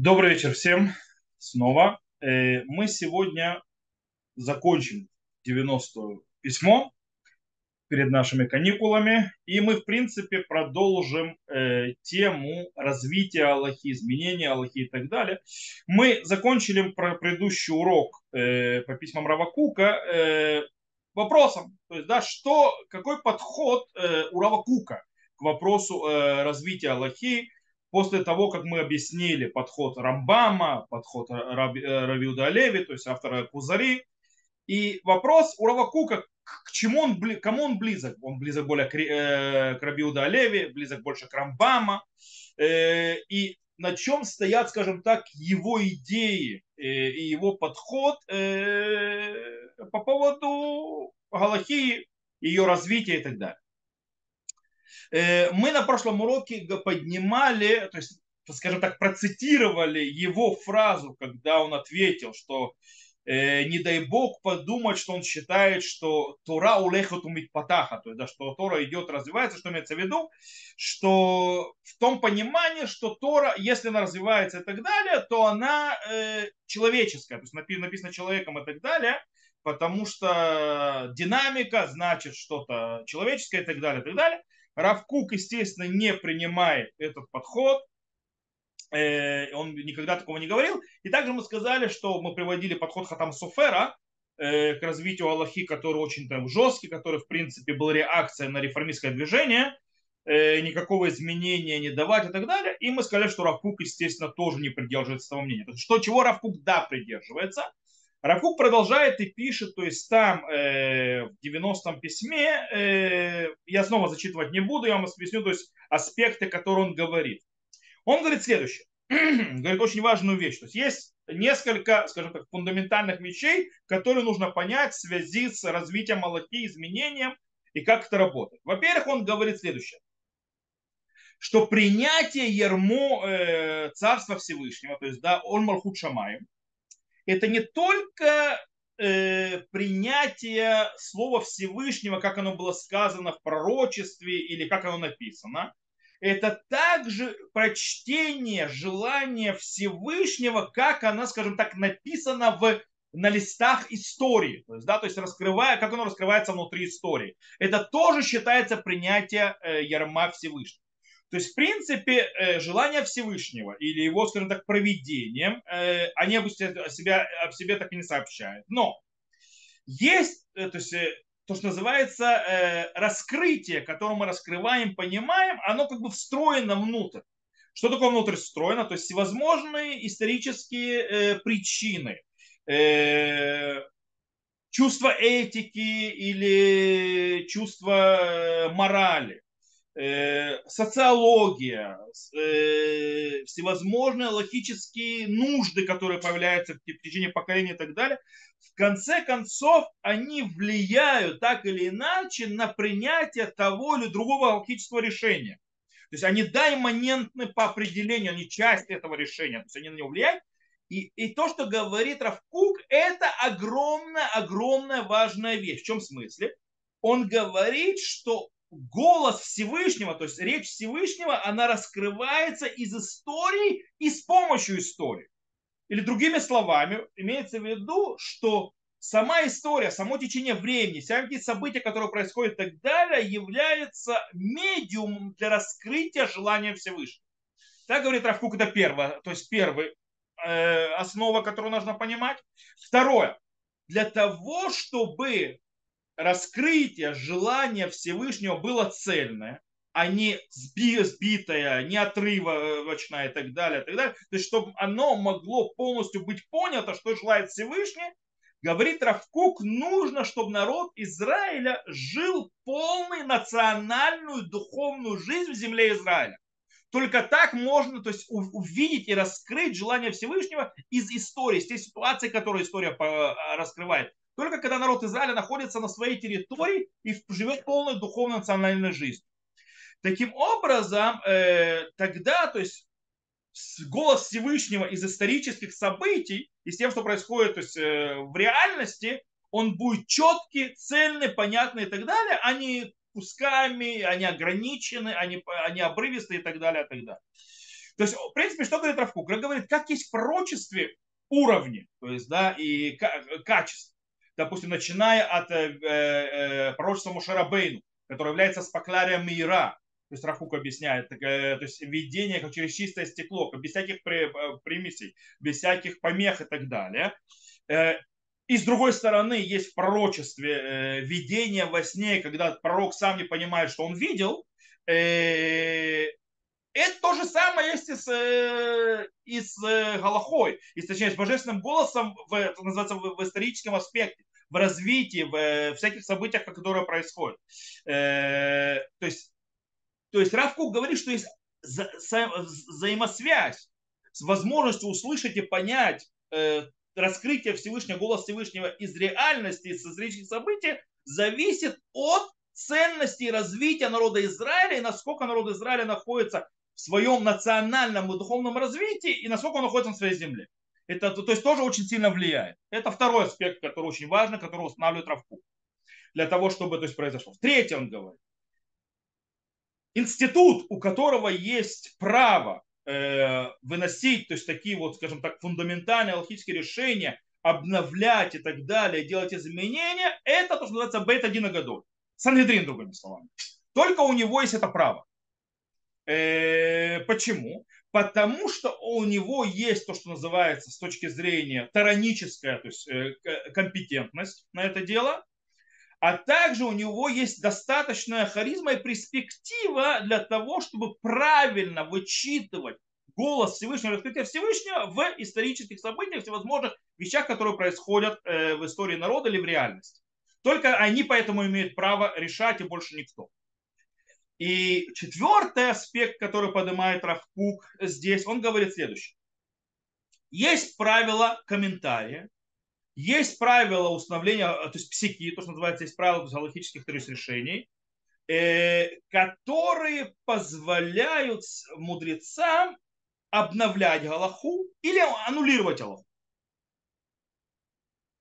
Добрый вечер всем снова. Э, Мы сегодня закончим 90 письмо перед нашими каникулами, и мы, в принципе, продолжим э, тему развития Аллахи, изменения Аллахи и так далее. Мы закончили про предыдущий урок э, по письмам Равакука вопросом, то есть, да, что, какой подход у Равакука к вопросу развития Аллахи, после того, как мы объяснили подход Рамбама, подход Раби, э, Равиуда Алеви, то есть автора Кузари, и вопрос у Равакука, к чему он, кому он близок? Он близок более к, э, к Рабиуда Алеви, близок больше к Рамбама. Э, и на чем стоят, скажем так, его идеи э, и его подход э, по поводу Галахии, ее развития и так далее. Э, мы на прошлом уроке поднимали, то есть, скажем так, процитировали его фразу, когда он ответил, что э, не дай бог подумать, что он считает, что Тора улехат умит патаха, то есть, да, что Тора идет, развивается, что имеется в виду, что в том понимании, что Тора, если она развивается и так далее, то она э, человеческая, то есть написано человеком и так далее, потому что динамика значит что-то человеческое и так далее, и так далее. Равкук, естественно, не принимает этот подход, э, он никогда такого не говорил. И также мы сказали, что мы приводили подход Хатам Суфера э, к развитию Аллахи, который очень там жесткий, который, в принципе, был реакция на реформистское движение, э, никакого изменения не давать и так далее. И мы сказали, что Равкук, естественно, тоже не придерживается того мнения. Что, чего Равкук, да, придерживается – Равкук продолжает и пишет, то есть там э, в 90-м письме, э, я снова зачитывать не буду, я вам объясню, то есть аспекты, которые он говорит. Он говорит следующее, говорит очень важную вещь, то есть есть несколько, скажем так, фундаментальных вещей, которые нужно понять в связи с развитием Аллахи, изменением и как это работает. Во-первых, он говорит следующее, что принятие ермо э, Царства Всевышнего, то есть да, он Малхут Шамаем, это не только э, принятие слова Всевышнего, как оно было сказано в пророчестве или как оно написано, это также прочтение желания Всевышнего, как оно, скажем так, написано в, на листах истории, то есть, да, то есть раскрывая, как оно раскрывается внутри истории. Это тоже считается принятие э, ярма Всевышнего. То есть, в принципе, э, желание Всевышнего или его, скажем так, проведением, э, они об себе, об себе так и не сообщают. Но есть э, то, есть, то, что называется раскрытие, которое мы раскрываем, понимаем, оно как бы встроено внутрь. Что такое внутрь встроено? То есть всевозможные исторические причины, чувство этики или чувство морали, социология, э, всевозможные логические нужды, которые появляются в течение поколения и так далее, в конце концов они влияют так или иначе на принятие того или другого логического решения. То есть они да, имманентны по определению, они часть этого решения, то есть они на него влияют. И, и то, что говорит Равкук, это огромная, огромная важная вещь. В чем смысле? Он говорит, что голос Всевышнего, то есть речь Всевышнего, она раскрывается из истории и с помощью истории. Или другими словами, имеется в виду, что сама история, само течение времени, всякие события, которые происходят и так далее, является медиумом для раскрытия желания Всевышнего. Так говорит Равкук, это первое, то есть первая э, основа, которую нужно понимать. Второе, для того, чтобы раскрытие желания Всевышнего было цельное, а не сбитое, не отрывочное и так далее, и так далее. То есть, чтобы оно могло полностью быть понято, что желает Всевышний, говорит Равкук, нужно, чтобы народ Израиля жил полной национальную духовную жизнь в земле Израиля. Только так можно то есть, увидеть и раскрыть желание Всевышнего из истории, из tej ситуации, которую история раскрывает только когда народ Израиля находится на своей территории и живет полной духовной национальной жизнью. Таким образом, э, тогда, то есть голос Всевышнего из исторических событий и с тем, что происходит то есть, э, в реальности, он будет четкий, цельный, понятный и так далее, а не кусками, они ограничены, они, они обрывистые и так далее, и так далее. То есть, в принципе, что говорит Равкук? Он говорит, как есть в пророчестве уровни, то есть, да, и качество. Допустим, начиная от э, э, пророчества Мушарабейну, которое является спокларием мира, то есть Рафук объясняет, то есть видение как через чистое стекло, без всяких примесей, без всяких помех и так далее. И с другой стороны, есть в пророчестве э, видение во сне, когда пророк сам не понимает, что он видел. Э, это то же самое есть и с, э, и с э, Галахой, и, точнее, с божественным голосом, в, это называется, в, в историческом аспекте, в развитии, в, э, всяких событиях, которые происходят. Э, то есть, то есть Равкук говорит, что есть за, за, взаимосвязь с возможностью услышать и понять э, раскрытие Всевышнего, голос Всевышнего из реальности, из исторических событий, зависит от ценности и развития народа Израиля и насколько народ Израиля находится в своем национальном и духовном развитии и насколько он находится на своей земле. Это, то есть тоже очень сильно влияет. Это второй аспект, который очень важный, который устанавливает Равку. Для того, чтобы то есть, произошло. Третий он говорит. Институт, у которого есть право Э, выносить, то есть такие вот, скажем так, фундаментальные алхимические решения, обновлять и так далее, делать изменения, это то, что называется бейт один Агадоль. Сангедрин, другими словами. Только у него есть это право. Э, почему? Потому что у него есть то, что называется с точки зрения тараническая, то есть э, компетентность на это дело, а также у него есть достаточная харизма и перспектива для того, чтобы правильно вычитывать голос Всевышнего, раскрытие Всевышнего в исторических событиях, всевозможных вещах, которые происходят э, в истории народа или в реальности. Только они поэтому имеют право решать и больше никто. И четвертый аспект, который поднимает Равкук здесь, он говорит следующее. Есть правила комментария, есть правила установления, то есть психи, то, что называется, есть правила есть, есть, решений, э, которые позволяют мудрецам обновлять Галаху или аннулировать Галаху.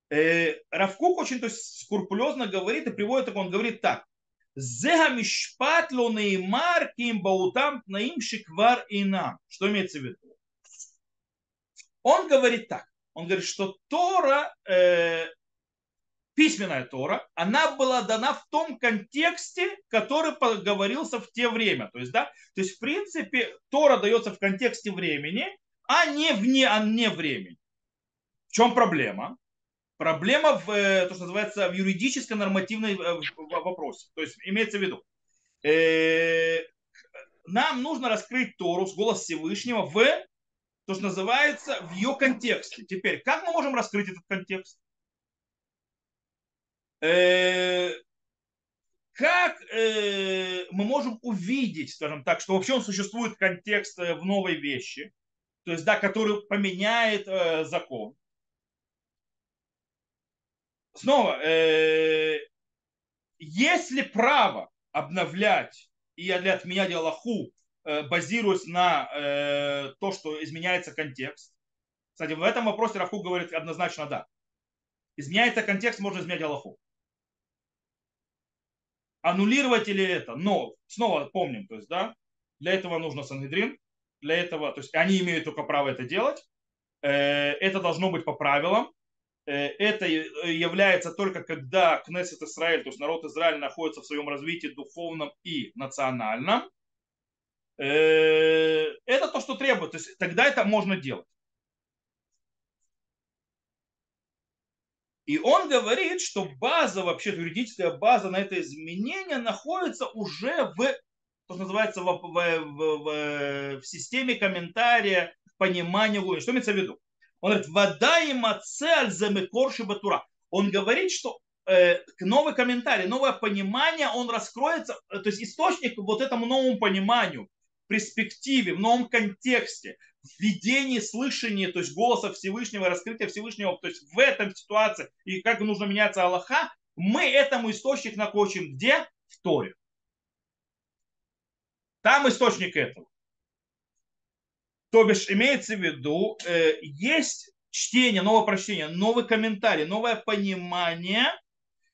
Э, Равкук очень то есть, скрупулезно говорит и приводит, он говорит так. Зега мишпат ло неймар ким баутам наим шиквар инам. Что имеется в виду? Он говорит так. Он говорит, что Тора, э, письменная Тора, она была дана в том контексте, который говорился в те время. То есть, да, то есть, в принципе, Тора дается в контексте времени, а не вне, а не времени. В чем проблема? Проблема в, э, то, что называется, в юридической нормативной э, вопросе. То есть, имеется в виду, э, нам нужно раскрыть Тору с голоса Всевышнего в то, что называется, в ее контексте. Теперь, как мы можем раскрыть этот контекст? Э, как э, мы можем увидеть, скажем так, что вообще он существует контекст э, в новой вещи, то есть, да, который поменяет закон. Снова, есть ли право обновлять и отменять Аллаху Э, базируясь на э, то, что изменяется контекст. Кстати, в этом вопросе Рафук говорит однозначно да. Изменяется контекст, можно изменять Аллаху. Аннулировать ли это? Но, снова помним, то есть, да, для этого нужно Сангедрин, для этого, то есть они имеют только право это делать, э, это должно быть по правилам, это является только когда Кнессет Израиль, то есть народ Израиля находится в своем развитии духовном и национальном, Э, это то, что требует. То есть тогда это можно делать. И он говорит, что база, вообще юридическая база на это изменение находится уже в, то, что называется, в, в, в, в системе комментария, понимания Луни. Что имеется в виду? Он говорит, вода и мацель замекорши батура. Он говорит, что э, новый комментарий, новое понимание, он раскроется, то есть источник вот этому новому пониманию перспективе, в новом контексте, в видении, слышании, то есть голоса Всевышнего, раскрытия Всевышнего, то есть в этом ситуации и как нужно меняться Аллаха, мы этому источник накочим где? В Торе. Там источник этого. То бишь имеется в виду, э, есть чтение, новое прочтение, новый комментарий, новое понимание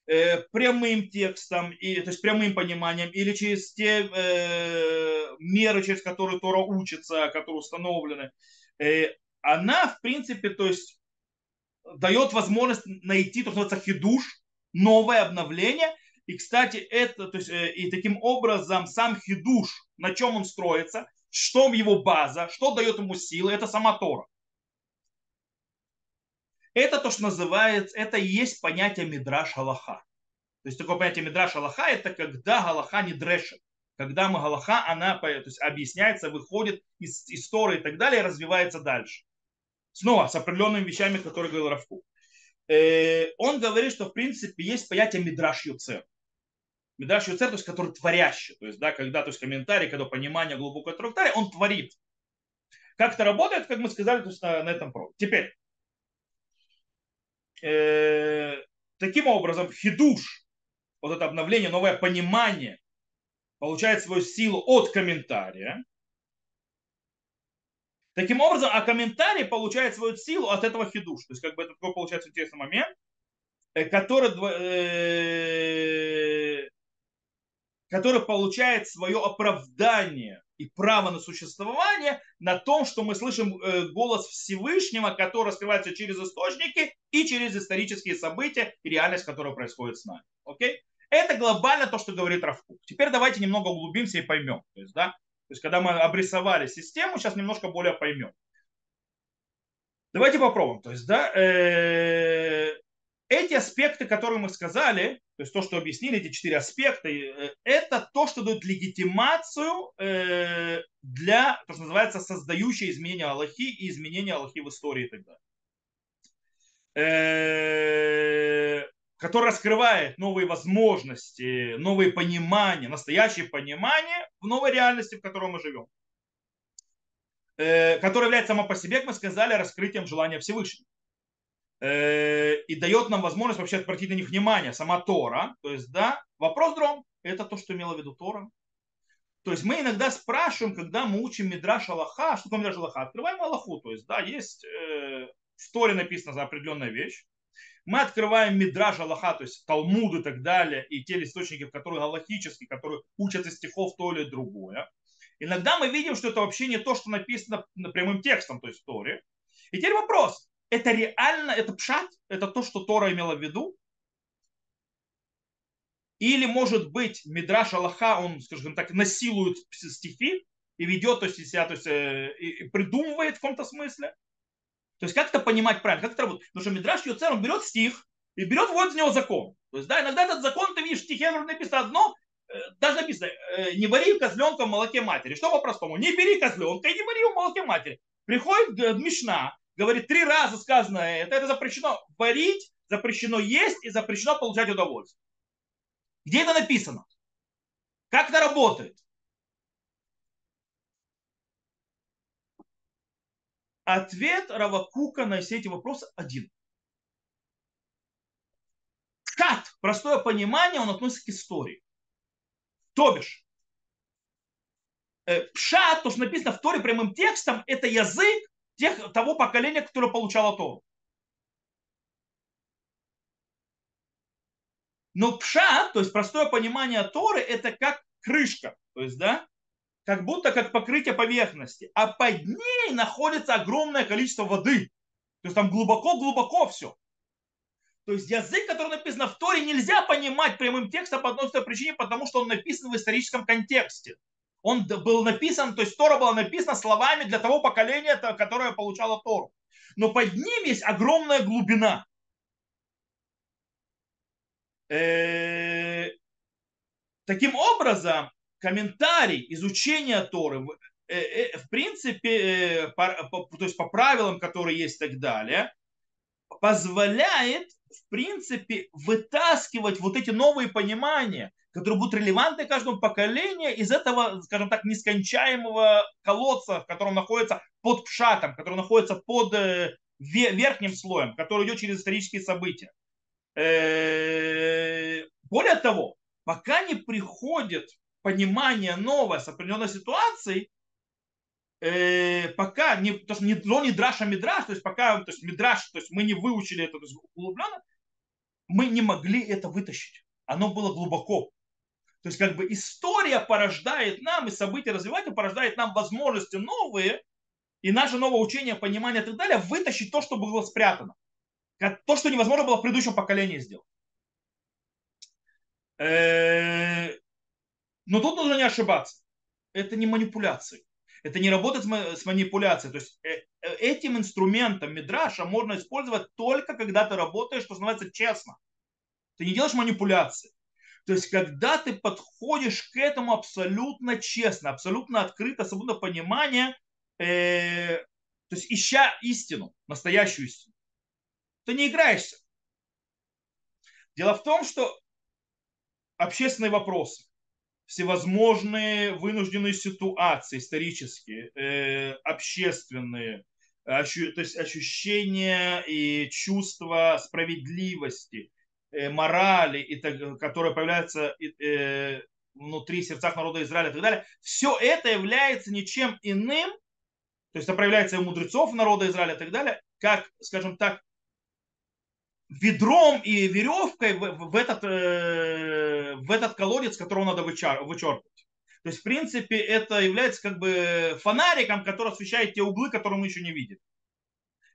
э, прямым текстом, и, то есть прямым пониманием, или через те э, меры, через которые Тора учится, которые установлены, она, в принципе, то есть дает возможность найти, то, что называется, хидуш, новое обновление. И, кстати, это, то есть, и таким образом сам хидуш, на чем он строится, что его база, что дает ему силы, это сама Тора. Это то, что называется, это и есть понятие мидраш Аллаха. То есть такое понятие мидраш Аллаха, это когда Галаха не дрешет. Когда мы Галаха, она то есть, объясняется, выходит из истории и так далее, и развивается дальше. Снова с определенными вещами, которые говорил Равку. Э, он говорит, что в принципе есть понятие мидраш юцер. Мидраш юцер, то есть который творящий. То есть, да, когда, то есть комментарий, когда понимание глубокого трактария, он творит. Как это работает, как мы сказали, то есть на, на этом про. Теперь, э, таким образом, хидуш, вот это обновление, новое понимание, получает свою силу от комментария. Таким образом, а комментарий получает свою силу от этого хидуш. То есть, как бы это такой получается интересный момент, э, который, э, который получает свое оправдание и право на существование на том, что мы слышим э, голос Всевышнего, который раскрывается через источники и через исторические события и реальность, которая происходит с нами. Окей? Это глобально то, что говорит Равкук. Теперь давайте немного углубимся и поймем. То есть, да, то есть, когда мы обрисовали систему, сейчас немножко более поймем. Давайте попробуем. То есть, да, э, эти аспекты, которые мы сказали, то есть то, что объяснили, эти четыре аспекта, э, это то, что дает легитимацию э, для, то, что называется, создающее изменения Аллахи и изменения Аллахи в истории и так далее. Э, который раскрывает новые возможности, новые понимания, настоящее понимание в новой реальности, в которой мы живем. Которая является сама по себе, как мы сказали, раскрытием желания Всевышнего. Э, и дает нам возможность вообще обратить на них внимание, сама Тора. То есть, да, вопрос дром, это то, что имела в виду Тора. То есть мы иногда спрашиваем, когда мы учим Мидраш Аллаха, что такое Мидраш Аллаха? Открываем Аллаху, то есть, да, есть э, в Торе написано за определенная вещь, мы открываем Мидраж Аллаха, то есть Талмуд и так далее, и те источники, которые галахические, которые учат из стихов то или другое. Иногда мы видим, что это вообще не то, что написано прямым текстом, то есть в Торе. И теперь вопрос, это реально, это пшат, это то, что Тора имела в виду? Или, может быть, Мидраш Аллаха, он, скажем так, насилует стихи и ведет то есть, себя, то есть, э, и придумывает в каком-то смысле? То есть как это понимать правильно, как это работает? Потому что Мидраш Йоцер, он берет стих и берет вот из него закон. То есть, да, иногда этот закон, ты видишь, в стихе написано одно, э, даже написано, э, не вари козленка в молоке матери. Что по-простому? Не бери козленка и не вари в молоке матери. Приходит Мишна, говорит, три раза сказано это, это запрещено варить, запрещено есть и запрещено получать удовольствие. Где это написано? Как это работает? Ответ Равакука на все эти вопросы один. Кат, простое понимание, он относится к истории. То бишь, э, пшат, то, что написано в Торе прямым текстом, это язык тех, того поколения, которое получало Тору. Но пшат, то есть простое понимание Торы, это как крышка. То есть, да, как будто как покрытие поверхности, а под ней находится огромное количество воды. То есть там глубоко-глубоко все. То есть язык, который написан в Торе, нельзя понимать прямым текстом по одной причине, потому что он написан в историческом контексте. Он был написан, то есть Тора была написана словами для того поколения, которое получало Тору. Но под ним есть огромная глубина. Э, таким образом, комментарий изучения Торы, э, э, в принципе, э, то есть по правилам, которые есть и так далее, позволяет, в принципе, вытаскивать вот эти новые понимания, которые будут релевантны каждому поколению из этого, скажем так, нескончаемого колодца, в котором находится под пшатом, который находится под верхним слоем, который идет через исторические события. Более того, пока не приходит понимание новое с определенной ситуацией, э, пока не, то, что не, но не драш, а мидраш, то есть пока то есть мидраш, то есть мы не выучили это то есть углубленно, мы не могли это вытащить. Оно было глубоко. То есть как бы история порождает нам, и события развивания порождает нам возможности новые, и наше новое учение, понимание и так далее, вытащить то, что было спрятано. То, что невозможно было в предыдущем поколении сделать. Но тут нужно не ошибаться. Это не манипуляции. Это не работать с манипуляцией. То есть э, э, этим инструментом Мидраша можно использовать только когда ты работаешь, что называется, честно. Ты не делаешь манипуляции. То есть, когда ты подходишь к этому абсолютно честно, абсолютно открыто, свободно понимание, э, то есть ища истину, настоящую истину, ты не играешься. Дело в том, что общественные вопросы, всевозможные вынужденные ситуации исторические, э, общественные, ощу, то есть ощущения и чувства справедливости, морали, и так, которые появляются э, внутри сердцах народа Израиля и так далее, все это является ничем иным, то есть это проявляется у мудрецов народа Израиля и так далее, как, скажем так, ведром и веревкой в, в, этот, э, в этот колодец, которого надо вычар, вычерпать. То есть, в принципе, это является как бы фонариком, который освещает те углы, которые мы еще не видим.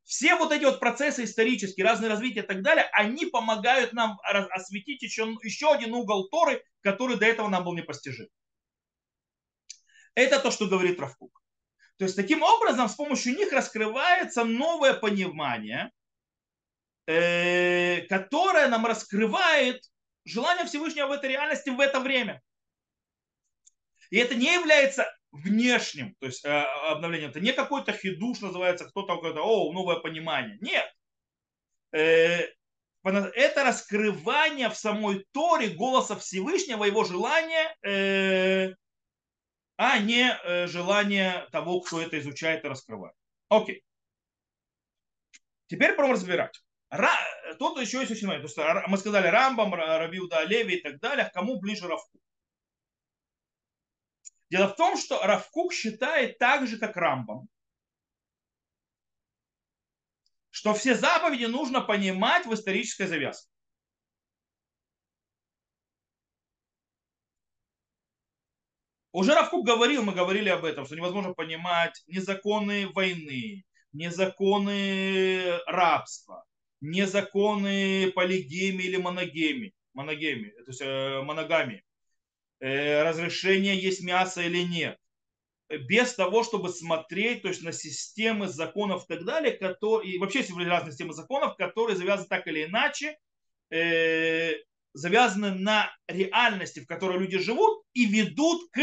Все вот эти вот процессы исторические, разные развития и так далее, они помогают нам осветить еще, еще один угол Торы, который до этого нам был непостижим. Это то, что говорит Равкук. То есть, таким образом, с помощью них раскрывается новое понимание, Э, которая нам раскрывает желание Всевышнего в этой реальности в это время. И это не является внешним, то есть э, обновлением. Это не какой-то хидуш называется, кто-то какой-то, о, новое понимание. Нет. Э, это раскрывание в самой Торе голоса Всевышнего, его желания, а не желание того, кто это изучает и раскрывает. Окей. Теперь пробуем разбирать. Ра... Тут еще есть очень много. То есть мы сказали Рамбам, Рабиуда Леви и так далее. Кому ближе Равкук? Дело в том, что Равкук считает так же, как Рамбам, что все заповеди нужно понимать в исторической завязке. Уже Равкук говорил, мы говорили об этом, что невозможно понимать ни законы войны, ни законы рабства, не законы полигемии или моногемии, моногемии, то есть э, моногамии, разрешение есть мясо или нет, без того, чтобы смотреть то есть, на системы законов и так далее, которые, и вообще есть разные системы законов, которые завязаны так или иначе, э, завязаны на реальности, в которой люди живут, и ведут к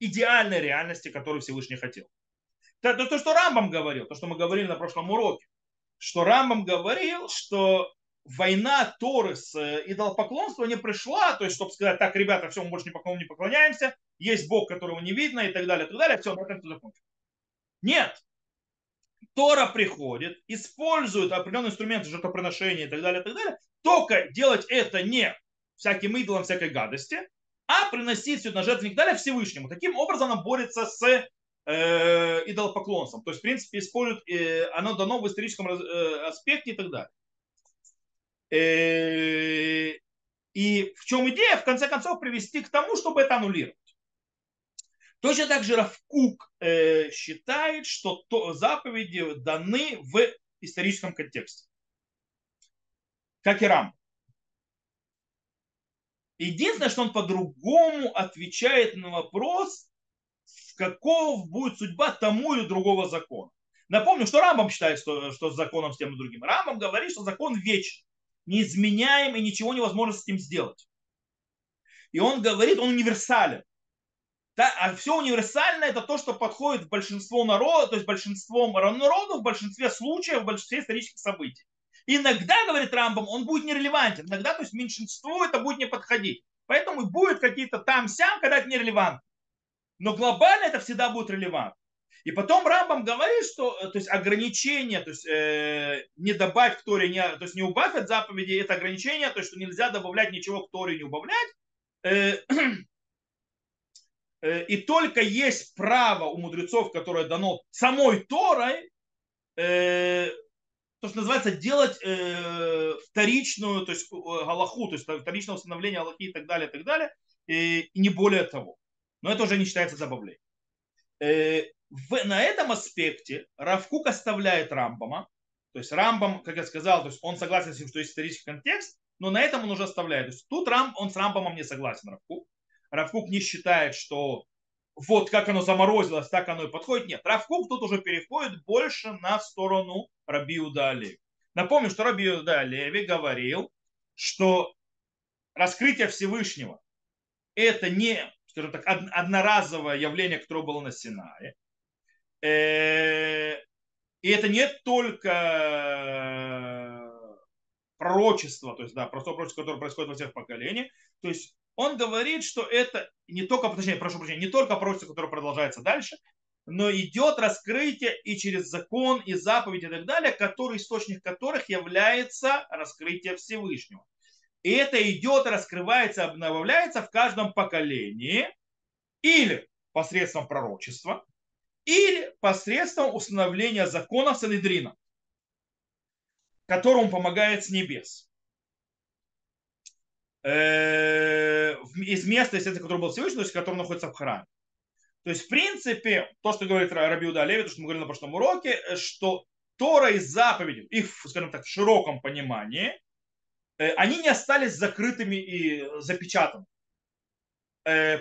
идеальной реальности, которую Всевышний хотел. То, то, что Рамбам говорил, то, что мы говорили на прошлом уроке, что Рамбам говорил, что война Торы с э, идолопоклонством не пришла, то есть, чтобы сказать, так, ребята, все, мы больше не, поклоняемся, есть Бог, которого не видно и так далее, и так далее, все, на этом все закончено. Нет. Тора приходит, использует определенные инструменты жертвоприношения и так далее, и так далее, только делать это не всяким идолом, всякой гадости, а приносить все на жертвенник далее Всевышнему. Таким образом она борется с э, идолопоклонством. То есть, в принципе, используют, э, оно дано в историческом э, аспекте и так далее. Э, и в чем идея, в конце концов, привести к тому, чтобы это аннулировать. Точно так же Равкук э, считает, что то, заповеди даны в историческом контексте. Как и Рам. Единственное, что он по-другому отвечает на вопрос, каков будет судьба тому или другого закона. Напомню, что Рамбам считает, что, что с законом с тем и другим. Рамбам говорит, что закон вечен, неизменяем и ничего невозможно с ним сделать. И он говорит, он универсален. Да, а все универсальное это то, что подходит большинству народа, то есть большинством народов, в большинстве случаев, в большинстве исторических событий. Иногда, говорит Рамбам, он будет нерелевантен. Иногда, то есть меньшинству это будет не подходить. Поэтому будет какие-то там-сям, когда это нерелевантно но глобально это всегда будет релевантно. И потом Рамбам говорит, что э, то есть ограничение, то есть э, не добавь к Торе, не, то есть не убавь от заповеди, это ограничение, то есть что нельзя добавлять ничего к Торе, не убавлять. Э, э, и только есть право у мудрецов, которое дано самой Торой, э, то, что называется, делать э, вторичную, то есть э, галаху, то есть вторичное установление галахи и так далее, и так далее, и, и не более того. Но это уже не считается забавлением. В, на этом аспекте Равкук оставляет Рамбама, то есть Рамбам, как я сказал, то есть он согласен с тем, что есть исторический контекст, но на этом он уже оставляет. То есть тут Рам, он с Рамбамом не согласен, Равкук. Равкук не считает, что вот как оно заморозилось, так оно и подходит. Нет, Равкук тут уже переходит больше на сторону Рабиуда Олеви. Напомню, что Рабиуда Олеви говорил, что раскрытие Всевышнего это не, скажем так, одноразовое явление, которое было на Синае. Э, и это не только пророчество, то есть, да, простое пророчество, которое происходит во всех поколениях. То есть он говорит, что это не только, точнее, прошу прощения, не только пророчество, которое продолжается дальше, но идет раскрытие и через закон, и заповедь и так далее, который, источник которых является раскрытие Всевышнего. И это идет, раскрывается, обновляется в каждом поколении или посредством пророчества, или посредством установления закона Санедрина, которому помогает с небес. Э, из места, естественно, которое было Всевышний, то есть который находится в храме. То есть, в принципе, то, что говорит Рабиуда Олеви, то, что мы говорили на прошлом уроке, э, что Тора и заповеди, их, скажем так, в широком понимании, э, они не остались закрытыми и запечатанными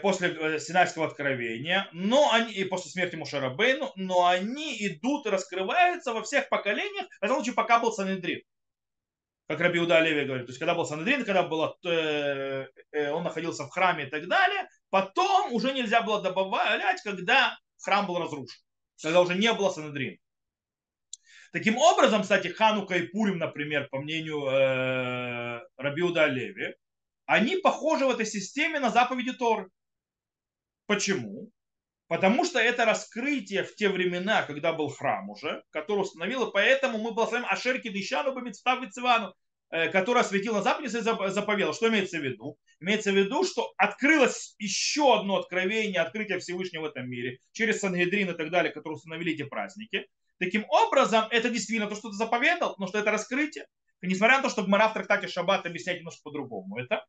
после Синайского откровения, но они, и после смерти Мушарабейну, но они идут и раскрываются во всех поколениях, в этом случае пока был Санедрин. Как Раби Уда Леви говорит, то есть когда был Санедрин, когда было, э, э, он находился в храме и так далее, потом уже нельзя было добавлять, когда храм был разрушен, когда уже не было Санедрин. Таким образом, кстати, Ханука и Пурим, например, по мнению э, Рабиуда Леви, они похожи в этой системе на заповеди Торы. Почему? Потому что это раскрытие в те времена, когда был храм уже, который установил, и поэтому мы благословим Ашерки Дышану Бамицтав Цивану, э, который осветил на западе и заповедал. Что имеется в виду? Имеется в виду, что открылось еще одно откровение, открытие Всевышнего в этом мире, через Сангедрин и так далее, которые установили эти праздники. Таким образом, это действительно то, что ты заповедал, но что это раскрытие. И несмотря на то, что Гмара в трактате Шаббат объясняет немножко по-другому это,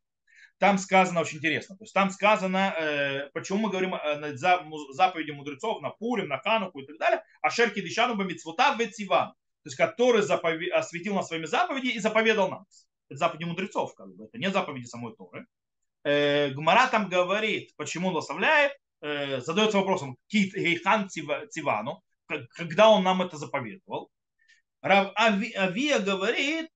там сказано очень интересно. То есть там сказано, э, почему мы говорим э, на заповеди мудрецов, на Пурим, на Хануку и так далее, а Шерки Дишану Бамицвута Ветиван, то есть который запове... осветил нас своими заповеди и заповедал нам. Это заповеди мудрецов, как бы. это не заповеди самой Торы. Э, Гмара там говорит, почему он оставляет, э, задается вопросом, Кит Гейхан Тивану, когда он нам это заповедовал. Рав Авия говорит,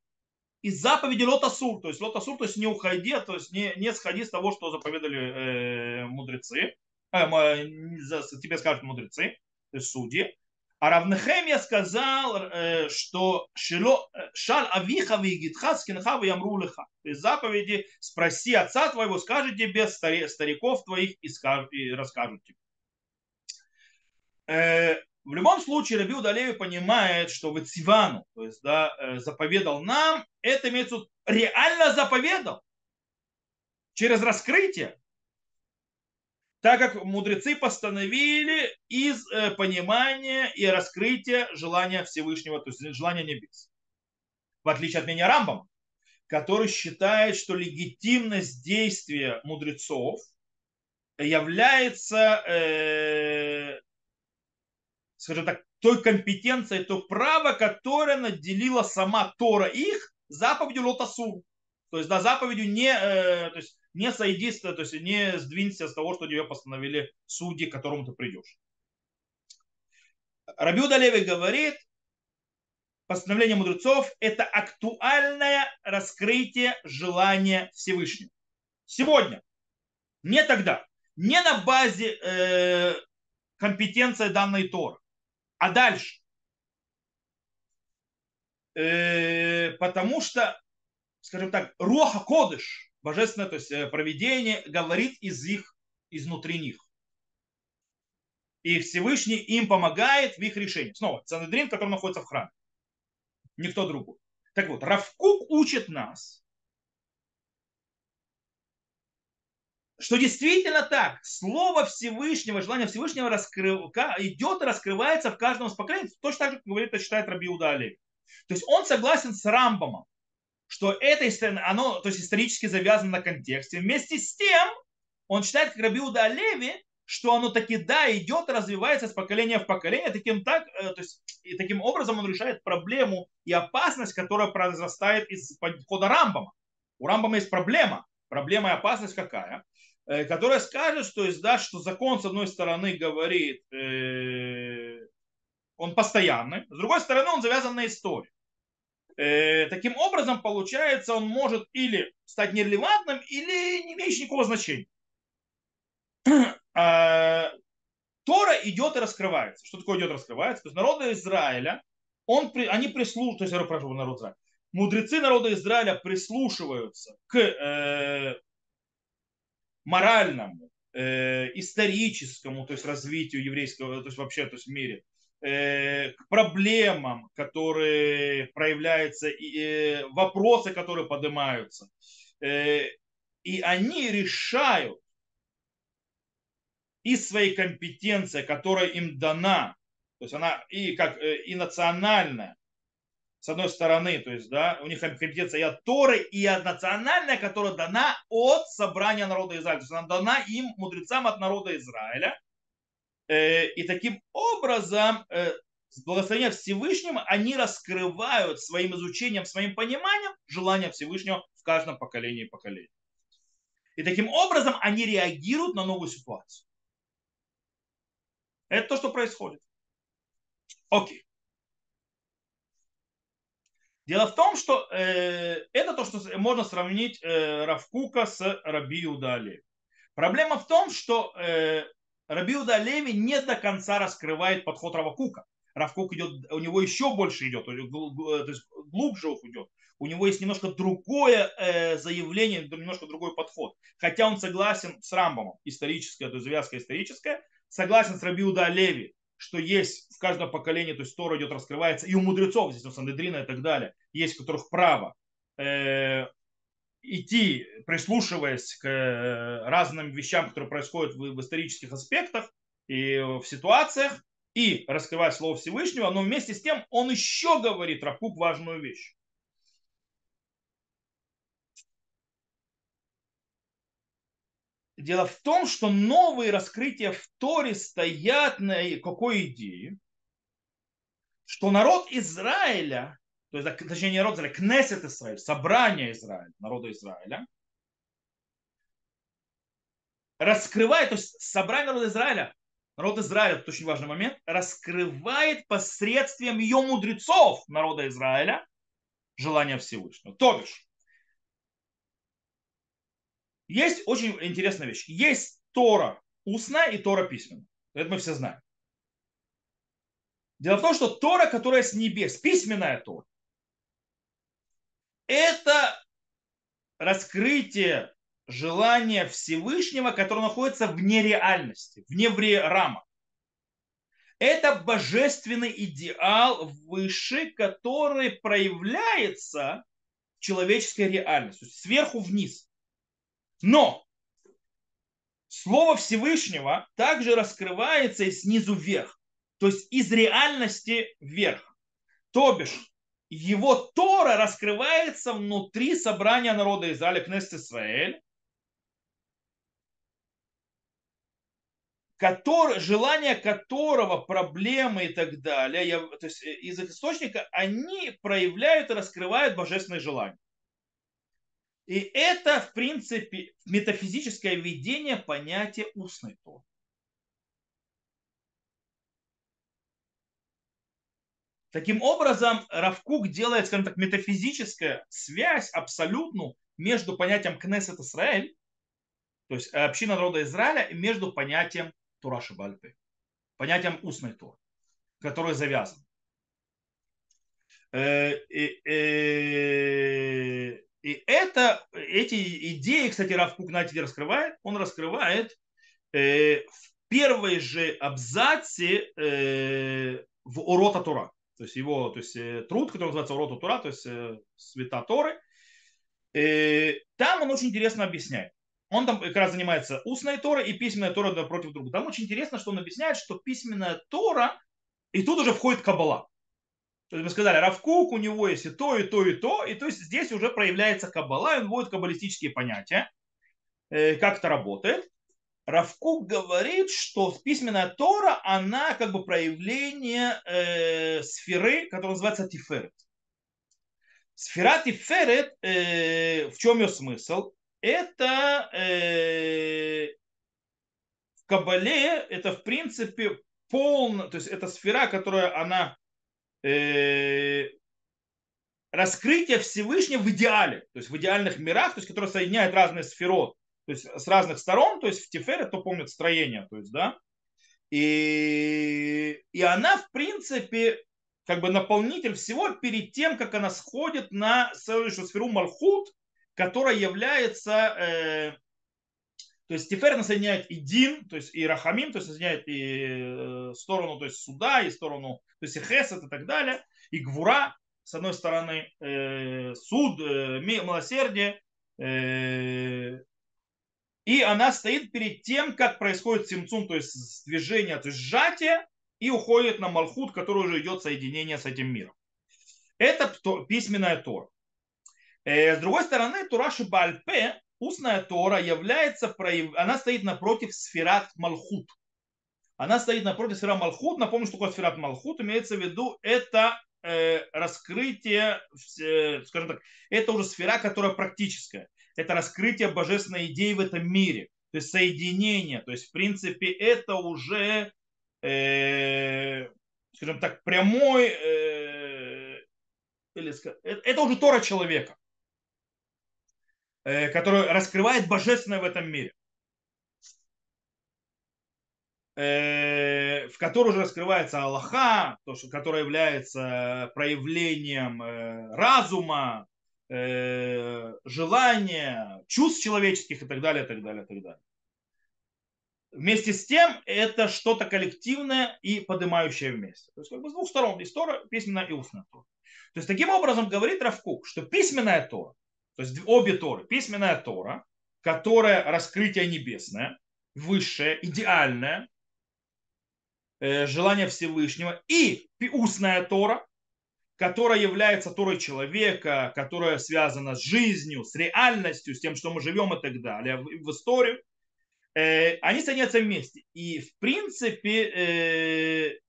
из заповеди лотасур, то есть лотасур, то есть не уходи, то есть не, не сходи с того, что заповедали э, мудрецы, э, тебе скажут мудрецы, то судьи. А Равнехемия сказал, э, что шило, э, шаль авиха вигитха скинха ямру лиха. То есть заповеди спроси отца твоего, скажет тебе стариков твоих и, скажут, и расскажут тебе. Э, в любом случае, Раби Удалеви понимает, что Вецивану, то есть да, э, заповедал нам, это имеется в виду, реально заповедал через раскрытие, так как мудрецы постановили из э, понимания и раскрытия желания Всевышнего, то есть желания небес. В отличие от меня Рамбама, который считает, что легитимность действия мудрецов является э, скажем так, той компетенцией, то право, которое наделила сама Тора их заповедью Лотасу. То есть, да, заповедью не, э, то есть, не сойди, то есть не сдвинься с того, что тебе постановили судьи, к которому ты придешь. Рабиуда Леви говорит, постановление мудрецов – это актуальное раскрытие желания Всевышнего. Сегодня, не тогда, не на базе э, компетенции данной Торы, а дальше? Э, потому что, скажем так, Роха Кодыш, божественное, то есть э, проведение, говорит из их, изнутри них. И Всевышний им помогает в их решении. Снова, Санедрин, который находится в храме. Никто другой. Так вот, Равкук учит нас, что действительно так, слово Всевышнего, желание Всевышнего раскрыв... идет и раскрывается в каждом из поколений, точно так же, как говорит, считает Раби Удали. То есть он согласен с Рамбомом, что это оно то есть, исторически завязано на контексте. Вместе с тем он считает, как Рабиуда Леви, что оно таки да идет, развивается с поколения в поколение, таким, так, э, то есть, и таким образом он решает проблему и опасность, которая произрастает из подхода Рамбама. У Рамбама есть проблема. Проблема и опасность какая? Э, которая скажет, что, есть, да, что закон с одной стороны говорит, э, он постоянный, с другой стороны он завязан на историю. Э, таким образом, получается, он может или стать нерелевантным, или не имеющим никакого значения. А, Тора идет и раскрывается. Что такое идет и раскрывается? То есть народы Израиля, он, они прислушиваются, то есть я прошу народ Израиля, мудрецы народа Израиля прислушиваются к э, моральному, э, историческому, то есть развитию еврейского, то есть вообще то есть в мире, э, к проблемам, которые проявляются, э, вопросы, которые поднимаются. Э, и они решают из своей компетенции, которая им дана, то есть она и как э, и национальная, с одной стороны, то есть, да, у них компетенция от Торы, и от национальная, которая дана от собрания народа Израиля. То есть она дана им, мудрецам от народа Израиля. Э, и таким образом, э, с благословения Всевышнего, они раскрывают своим изучением, своим пониманием желание Всевышнего в каждом поколении и поколении. И таким образом они реагируют на новую ситуацию. Это то, что происходит. Окей. Дело в том, что э, это то, что можно сравнить э, Равкука с Раби Удали. Проблема в том, что э, Раби Удалеви не до конца раскрывает подход Равкука. Равкук идет, у него еще больше идет, то есть глубже идет. У него есть немножко другое э, заявление, немножко другой подход. Хотя он согласен с Рамбомом, историческое, то есть завязка историческая, согласен с Раби Удалеви, что есть в каждом поколении, то есть Тора идет, раскрывается, и у мудрецов, здесь у Сандедрина и так далее, есть у которых право э, идти, прислушиваясь к э, разным вещам, которые происходят в, в исторических аспектах и в ситуациях, и раскрывать Слово Всевышнего, но вместе с тем он еще говорит Рахук важную вещь. Дело в том, что новые раскрытия в Торе стоят на какой идее? Что народ Израиля, то есть, точнее, не народ Израиля, Кнесет Израиль, собрание Израиля, народа Израиля, раскрывает, то есть собрание народа Израиля, народ Израиля, это очень важный момент, раскрывает посредством ее мудрецов народа Израиля желание Всевышнего. То бишь, есть очень интересная вещь. Есть Тора устная и Тора письменная. Это мы все знаем. Дело в том, что Тора, которая с небес, письменная Тора, это раскрытие желания Всевышнего, которое находится вне реальности, вне рамок. Это божественный идеал выше, который проявляется в человеческой реальности, сверху вниз. Но Слово Всевышнего также раскрывается и снизу вверх, то есть из реальности вверх. То бишь, его Тора раскрывается внутри собрания народа Израиля, Кнест Израиль, который, желание которого, проблемы и так далее, я, то есть э, из их источника, они проявляют и раскрывают божественные желания. И это, в принципе, метафизическое введение понятия устной Торы. Таким образом, Равкук делает, скажем так, метафизическая связь абсолютную между понятием Кнессет Израиль, то есть община народа Израиля, и между понятием Тура Шибальпы, понятием устной Торы, которое завязано. И это, эти идеи, кстати, Равкук на теперь раскрывает, он раскрывает э, в первой же абзаце э, в Урота Тура. То есть его то есть, э, труд, который называется Урота Тура, то есть э, Света Торы. Э, там он очень интересно объясняет. Он там как раз занимается устной Торой и письменная Тора против друга. Там очень интересно, что он объясняет, что письменная Тора, и тут уже входит Кабала. То есть мы сказали, Равкук, у него есть и то, и то, и то. И то есть здесь уже проявляется каббала, он вводит каббалистические понятия, э, как это работает. Равкук говорит, что письменная Тора, она как бы проявление э, сферы, которая называется Тиферет. Сфера Тиферет, э, в чем ее смысл? Это э, в Кабале, это в принципе полно, то есть это сфера, которая она э, раскрытие Всевышнего в идеале, то есть в идеальных мирах, то есть которая соединяет разные сферот то есть с разных сторон, то есть в Тифере, кто помнит строение, то есть, да, и, и она, в принципе, как бы наполнитель всего перед тем, как она сходит на следующую сферу Малхут, которая является, э, то есть Тифер она соединяет и Дин, то есть и Рахамим, то есть соединяет и э, сторону, то есть суда, и сторону, то есть и Хесед и так далее, и Гвура, с одной стороны, э, суд, э, милосердие, э, и она стоит перед тем, как происходит симцум, то есть движение, то есть сжатие, и уходит на Малхут, который уже идет соединение с этим миром. Это письменная Тора. Э, с другой стороны, Тураши Бальпе, устная Тора, является, она стоит напротив сферат Малхут. Она стоит напротив сферат Малхут. Напомню, что такое сферат Малхут. Имеется в виду, это э, раскрытие, скажем так, это уже сфера, которая практическая это раскрытие божественной идеи в этом мире, то есть соединение, то есть в принципе это уже, э, скажем так, прямой, э, или, э, это уже Тора человека, э, который раскрывает божественное в этом мире э, в которой уже раскрывается Аллаха, то, что, которое является проявлением э, разума, желания, чувств человеческих и так далее, так далее, так далее. Вместе с тем это что-то коллективное и поднимающее вместе. То есть как бы с двух сторон, и Тора, письменная и устная Тора. То есть таким образом говорит Равкук, что письменная Тора, то есть обе Торы, письменная Тора, которая раскрытие небесное, высшее, идеальное, э, желание Всевышнего, и устная Тора, которая является Торой человека, которая связана с жизнью, с реальностью, с тем, что мы живем и так далее, в историю, э, они соединяются вместе. И в принципе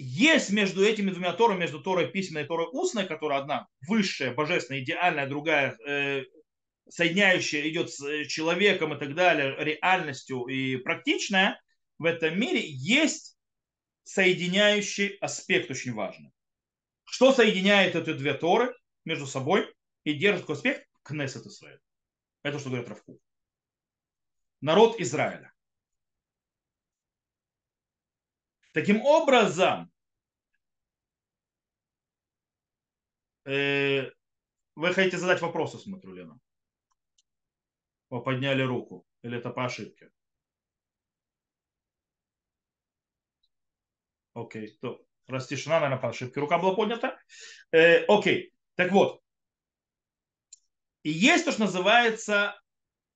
есть между этими двумя Торами, между Торой письменной и Торой устной, которая одна высшая, божественная, идеальная, другая э, соединяющая идет с человеком и так далее, реальностью и практичная, в этом мире есть соединяющий аспект очень важный. Что соединяет эти две Торы между собой и держит такой аспект Кнессет Израиль. Это что говорит Равку. Народ Израиля. Таким образом, э, вы хотите задать вопросы, смотрю, Лена? Вы подняли руку. Или это по ошибке? Окей, то раз тишина, наверное, по ошибке рука была поднята. Э, окей, так вот. И есть то, что называется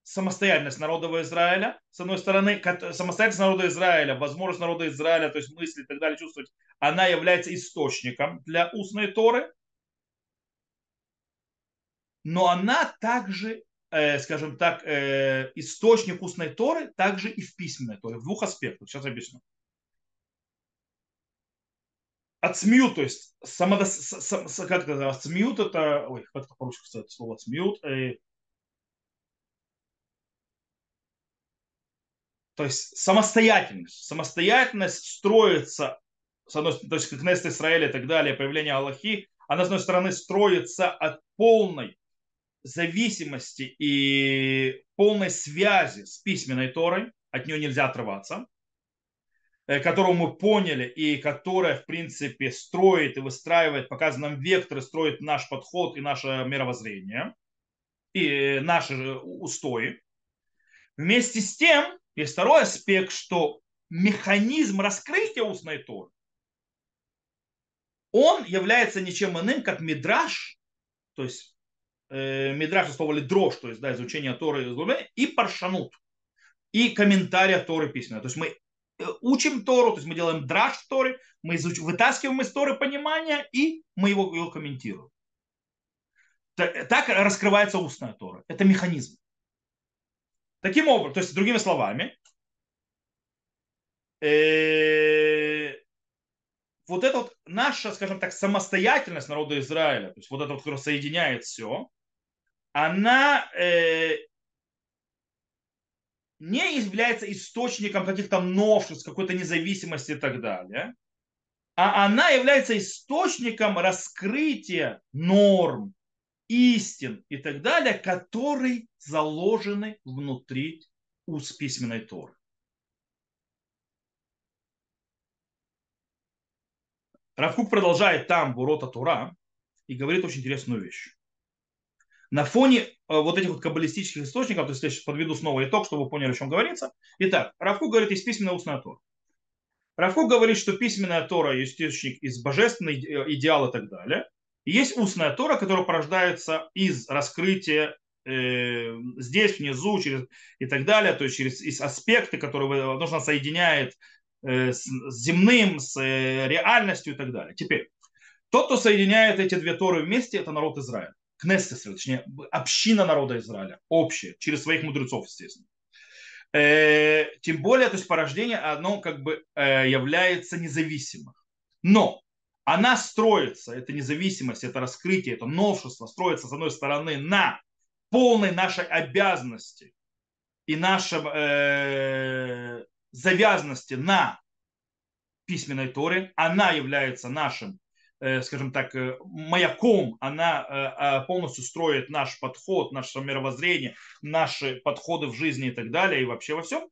самостоятельность народа Израиля, с одной стороны, самостоятельность народа Израиля, возможность народа Израиля, то есть мысли и так далее чувствовать, она является источником для устной Торы, но она также, э, скажем так, э, источник устной Торы также и в письменной Торе, в двух аспектах. Сейчас объясню. Отсмьют, то есть самодос, сам, как это отсмьют это, ой, как это по-русски сказать слово отсмьют, э, то есть самостоятельность, самостоятельность строится, с одной стороны, то есть как Нест Израиля и так далее, появление Аллахи, она с одной стороны строится от полной зависимости и полной связи с письменной Торой, от нее нельзя отрываться. Э, которую мы поняли и которая, в принципе, строит и выстраивает, показывает нам векторы, строит наш подход и наше мировоззрение, и наши устои. Вместе с тем, есть второй аспект, что механизм раскрытия устной Торы, он является ничем иным, как мидраж, то есть э, мидраж, слово дрожь, то есть да, изучение Торы и паршанут, и комментария Торы письменно. То есть мы э, учим Тору, то есть мы делаем драж в Торе, мы изуч... вытаскиваем из Торы понимание и мы его, его комментируем. Так раскрывается устная Тора. Это механизм. Таким образом, то есть другими словами, э, вот эта вот наша, скажем так, самостоятельность народа Израиля, то есть вот это вот, которое соединяет все, она э, не является источником каких-то новшеств, какой-то независимости и так далее, а она является источником раскрытия норм, истин и так далее, которые заложены внутри уст письменной Торы. Равкук продолжает там в урота Тура и говорит очень интересную вещь. На фоне э, вот этих вот каббалистических источников, то есть я сейчас подведу снова итог, чтобы вы поняли, о чем говорится. Итак, Равкук говорит, есть письменная устная Тора. Равкук говорит, что письменная Тора источник из божественной э, идеала и так далее. Есть устная Тора, которая порождается из раскрытия э, здесь, внизу, через, и так далее, то есть через из аспекты, которые нужно соединяет э, с, земным, с э, реальностью и так далее. Теперь, тот, кто соединяет эти две Торы вместе, это народ Израиля. Кнессет, точнее, община народа Израиля, общая, через своих мудрецов, естественно. Э, тем более, то есть порождение, оно как бы э, является независимым. Но она строится, это независимость, это раскрытие, это новшество, строится, с одной стороны, на полной нашей обязанности и нашей э, завязанности на письменной Торе. Она является нашим, э, скажем так, э, маяком, она э, полностью строит наш подход, наше мировоззрение, наши подходы в жизни и так далее, и вообще во всем.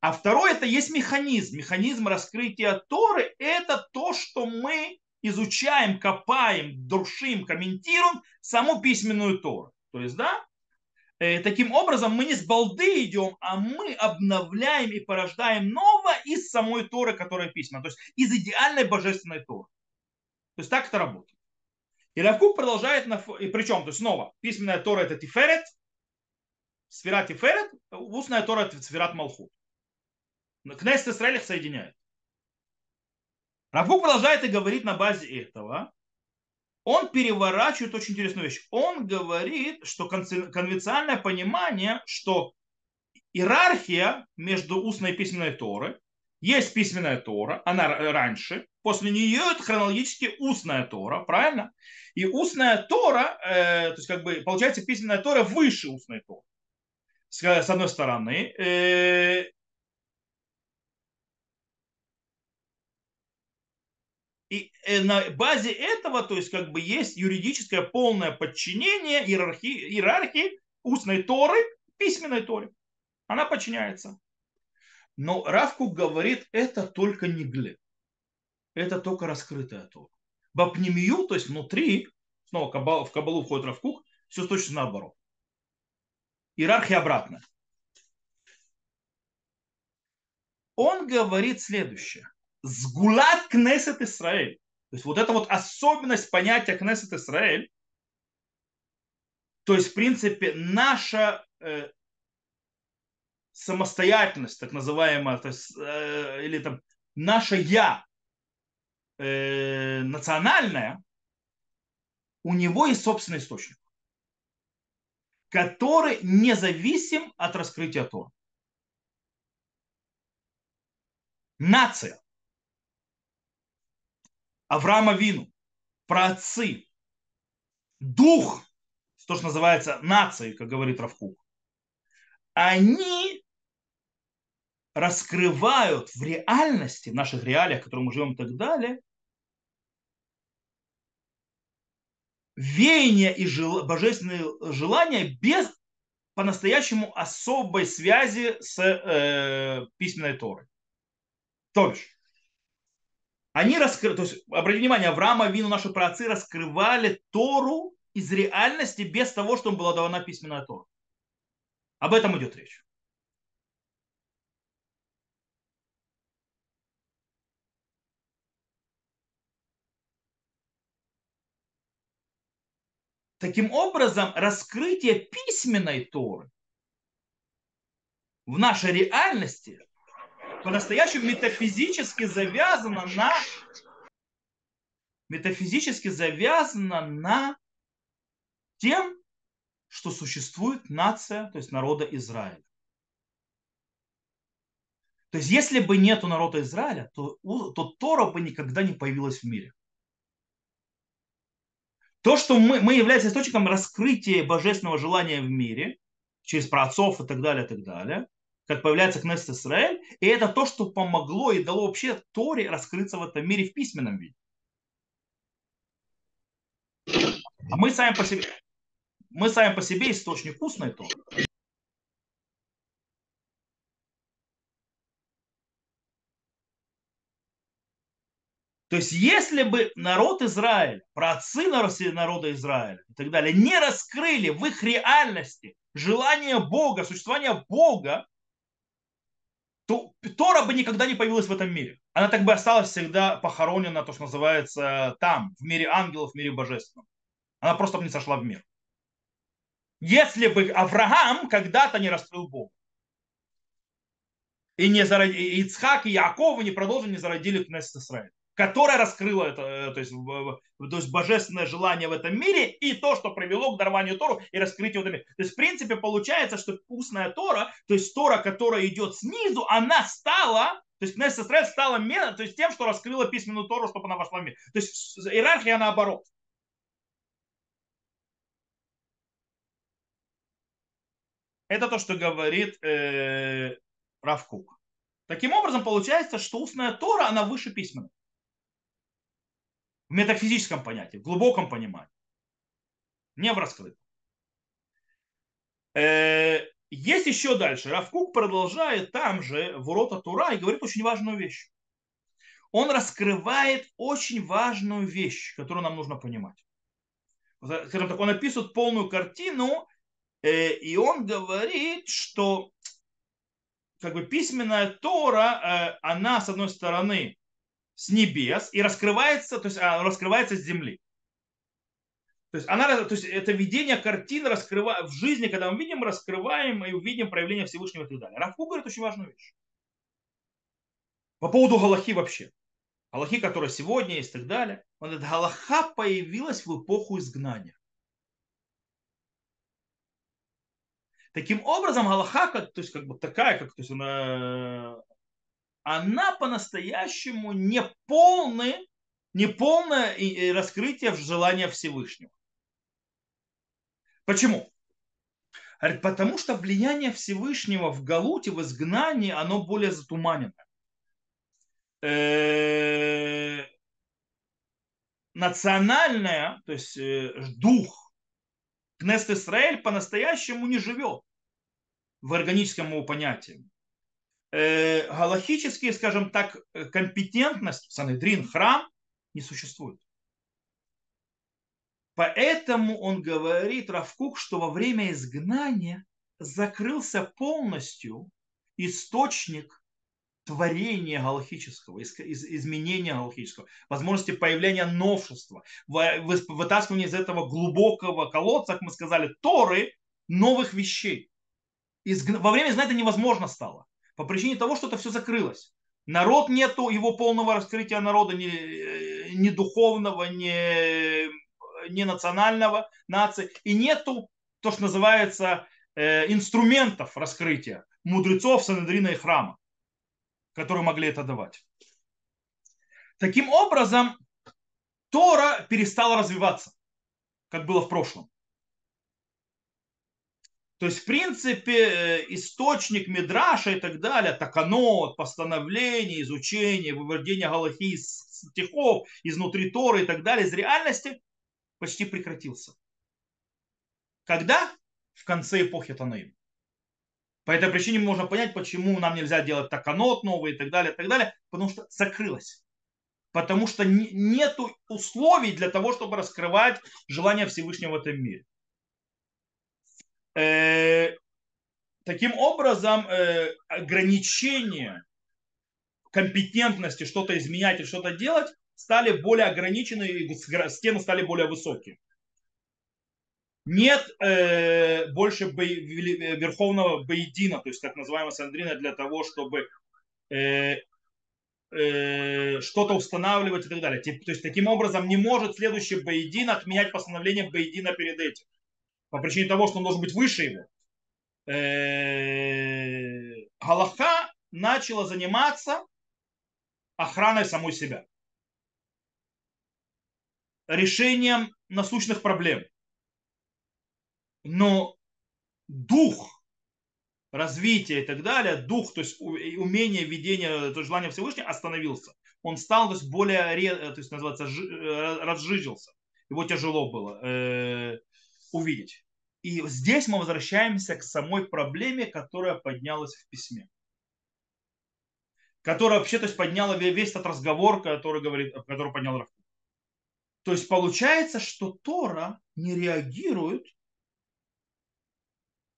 А второе, это есть механизм. Механизм раскрытия Торы – это то, что мы изучаем, копаем, душим, комментируем саму письменную Тору. То есть, да, э, таким образом мы не с балды идем, а мы обновляем и порождаем новое из самой Торы, которая письма, то есть из идеальной божественной Торы. То есть так это работает. И Равкук продолжает, на, и причем, то есть снова, письменная Тора это Тиферет, Сфера Тиферет, устная Тора это Сферат Малхут. Кнессет Израиль их соединяет. Равук продолжает и говорит на базе этого, он переворачивает очень интересную вещь. Он говорит, что конвенциональное понимание, что иерархия между устной и письменной Торы, есть письменная Тора, она раньше, после нее это хронологически устная Тора, правильно? И устная Тора, э, то есть как бы получается письменная Тора выше устной Торы. С, с одной стороны, э, И э, на базе этого, то есть как бы есть юридическое полное подчинение иерархии, иерархии устной Торы, письменной Торе. Она подчиняется. Но Равку говорит, это только не гле. Это только раскрытая Тора. Бапнемию, то есть внутри, снова в Кабалу входит Равкук, все точно наоборот. Иерархия обратная. Он говорит следующее сгулат Кнесет Израиль. То есть вот эта вот особенность понятия Кнесет Израиль, то есть в принципе наша э, самостоятельность, так называемая, то есть, э, или там наше я э, национальное, у него есть собственный источник, который независим от раскрытия Тора. Нация. Авраама Вину, про отцы, дух, то, что называется нацией, как говорит Равкук, они раскрывают в реальности, в наших реалиях, в которых мы живем и так далее, веяния и жел... божественные желания без по-настоящему особой связи с э, письменной Торой. То бишь, они раскрыли, то есть, обратите внимание, Авраама, Вину, наши праотцы раскрывали Тору из реальности без того, что была дана письменная Тора. Об этом идет речь. Таким образом, раскрытие письменной Торы в нашей реальности по-настоящему метафизически завязана на метафизически завязана на тем, что существует нация, то есть народа Израиля. То есть, если бы нету народа Израиля, то, то Тора бы никогда не появилась в мире. То, что мы, мы являемся источником раскрытия божественного желания в мире, через праотцов и так далее, и так далее, как появляется Кнессет Израиль, и это то, что помогло и дало вообще Торе раскрыться в этом мире в письменном виде. А мы сами по себе, мы сами по себе источник устной Торы. То есть, если бы народ Израиля, праотцы народа Израиля и так далее, не раскрыли в их реальности желание Бога, существование Бога, то Тора бы никогда не появилась в этом мире. Она так бы осталась всегда похоронена, то, что называется, там, в мире ангелов, в мире божественном. Она просто бы не сошла в мир. Если бы Авраам когда-то не раскрыл Бога, и не зародили, и Ицхак и Яков не продолжили, не зародили Кнессет Израиль которая раскрыла это, э, то есть, то есть божественное желание в этом мире и то, что привело к дарованию Тору и раскрытию в этом мире. То есть, в принципе, получается, что устная Тора, то есть Тора, которая идет снизу, она стала, то есть Кнессет Исраэль стала то есть тем, что раскрыла письменную Тору, чтобы она вошла в мир. То есть иерархия наоборот. Это то, что говорит э, Равкук. Таким образом, получается, что устная Тора, она выше письменной в метафизическом понятии, в глубоком понимании, не в раскрытом. Э, есть еще дальше. Равкук продолжает там же в урота Тура и говорит очень важную вещь. Он раскрывает очень важную вещь, которую нам нужно понимать. Скажем так, он описывает полную картину, э, и он говорит, что как бы письменная Тора, э, она, с одной стороны, с небес и раскрывается, то есть а, раскрывается с земли. То есть, она, то есть это видение картины раскрыва, в жизни, когда мы видим, раскрываем и увидим проявление Всевышнего и так далее. Равку говорит очень важную вещь. По поводу Галахи вообще. Галахи, которая сегодня есть и так далее. Он говорит, Галаха появилась в эпоху изгнания. Таким образом, Галаха, то есть как бы такая, как то есть она она по-настоящему не не полное раскрытие желания Всевышнего. Почему? Говорит, потому что влияние Всевышнего в Галуте, в изгнании, оно более затуманено. Э, национальное, то есть э, дух Кнест Израиль по-настоящему не живет в органическом его понятии э, галахические, скажем так, э, компетентность, Санедрин, храм не существует. Поэтому он говорит, Равкук, что во время изгнания закрылся полностью источник творения галахического, изменения галахического, возможности появления новшества, вытаскивания из этого глубокого колодца, как мы сказали, Торы, новых вещей. Во время изгнания это невозможно стало по причине того, что это все закрылось. Народ нету его полного раскрытия народа, ни, ни духовного, ни, ни национального нации. И нету то, что называется э, инструментов раскрытия мудрецов, Санедрина и храма, которые могли это давать. Таким образом, Тора перестала развиваться, как было в прошлом. То есть, в принципе, э, источник Мидраша и так далее, таканот, постановление, изучение, выведение Галахи из стихов, изнутри Торы и так далее, из реальности почти прекратился. Когда? В конце эпохи Танаим. По этой причине можно понять, почему нам нельзя делать таканот новый и так далее, и так далее, потому что закрылось. Потому что нет условий для того, чтобы раскрывать желание Всевышнего в этом мире. Э, таким образом, э, ограничения компетентности что-то изменять и что-то делать стали более ограничены, и стены стали более высокие. Нет э, больше бо, верховного боедина, то есть так называемого сандрина, для того, чтобы э, э, что-то устанавливать и так далее. То есть таким образом не может следующий Бейдин отменять постановление Бейдина перед этим. По причине того, что он должен быть выше его. Э, Галаха начала заниматься охраной самой себя. Решением насущных проблем. Но дух развития и так далее, дух, то есть умение ведения, то есть желание Всевышнего остановился. Он стал, то есть более, то есть называется, э, разжижился. Его тяжело было э, увидеть. И здесь мы возвращаемся к самой проблеме, которая поднялась в письме. Которая вообще то есть, подняла весь этот разговор, который, говорит, который поднял Раф. То есть получается, что Тора не реагирует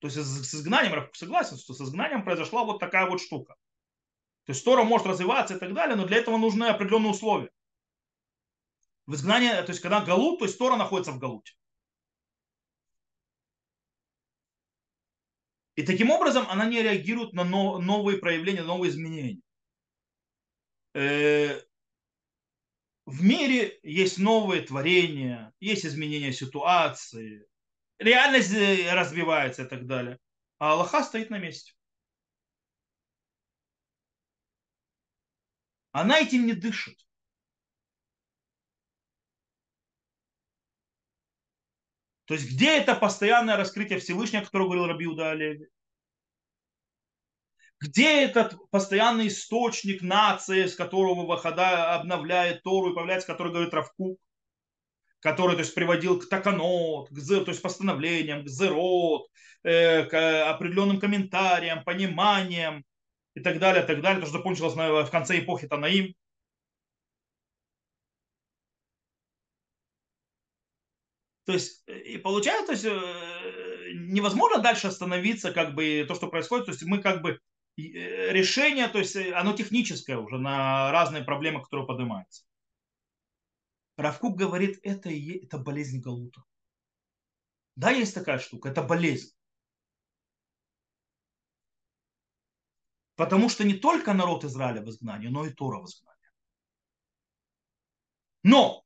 то есть с изгнанием, я согласен, что с изгнанием произошла вот такая вот штука. То есть Тора может развиваться и так далее, но для этого нужны определенные условия. В изгнании, то есть когда Галут, то есть Тора находится в Галуте. И таким образом она не реагирует на новые проявления, новые изменения. Э, в мире есть новые творения, есть изменения ситуации, реальность э, развивается и так далее. А Аллаха стоит на месте. Она этим не дышит. То есть где это постоянное раскрытие Всевышнего, о котором говорил Рабиуда Олеви? Где этот постоянный источник нации, с которого выхода обновляет Тору и появляется, который говорит Равкук? который то есть, приводил к таканот, к, то есть постановлениям, к зерот, э, к определенным комментариям, пониманиям и так далее, так далее, то, что закончилось в конце эпохи Танаим. То есть, и получается, то есть, э, невозможно дальше остановиться, как бы, то, что происходит. То есть, мы как бы э, решение, то есть, оно техническое уже на разные проблемы, которые поднимаются. Равкук говорит, это, это болезнь Галута. Да, есть такая штука, это болезнь. Потому что не только народ Израиля в изгнании, но и Тора в изгнании. Но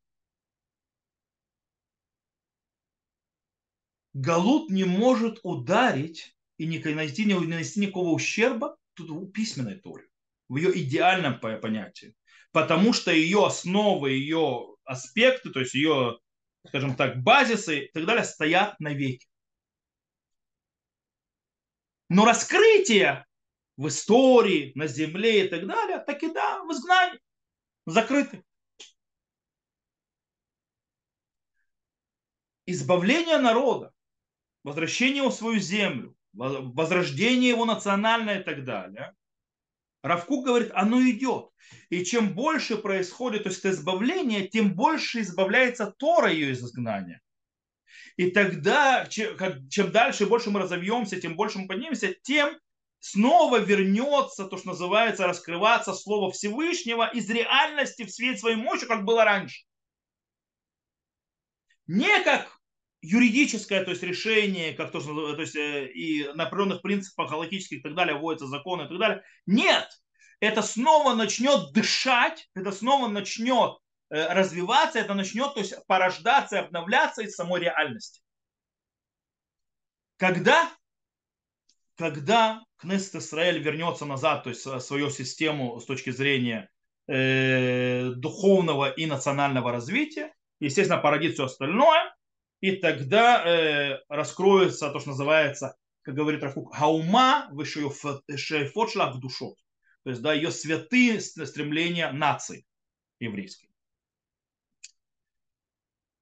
Галут не может ударить и не нанести, не нанести никакого ущерба тут в письменной Торе, в ее идеальном понятии. Потому что ее основы, ее аспекты, то есть ее, скажем так, базисы и так далее стоят навеки. Но раскрытие в истории, на земле и так далее, так и да, в изгнании, закрыты. Избавление народа, возвращение его в свою землю, возрождение его национальное и так далее, Равкук говорит, оно идет. И чем больше происходит то есть избавление, тем больше избавляется Тора ее из изгнания. И тогда, чем дальше больше мы разовьемся, тем больше мы поднимемся, тем снова вернется то, что называется, раскрываться Слово Всевышнего из реальности в свет своей мощи, как было раньше. Не как юридическое, то есть решение, как то, то есть э, и на определенных принципах галактических и так далее, вводятся законы и так далее. Нет, это снова начнет дышать, это снова начнет э, развиваться, это начнет то есть, порождаться и обновляться из самой реальности. Когда, когда Кнессет Израиль вернется назад, то есть свою систему с точки зрения э, духовного и национального развития, естественно, породит все остальное, и тогда э, раскроется то, что называется, как говорит Рафук, хаума шейфот шлах душот. То есть, да, ее святые стремления нации еврейской.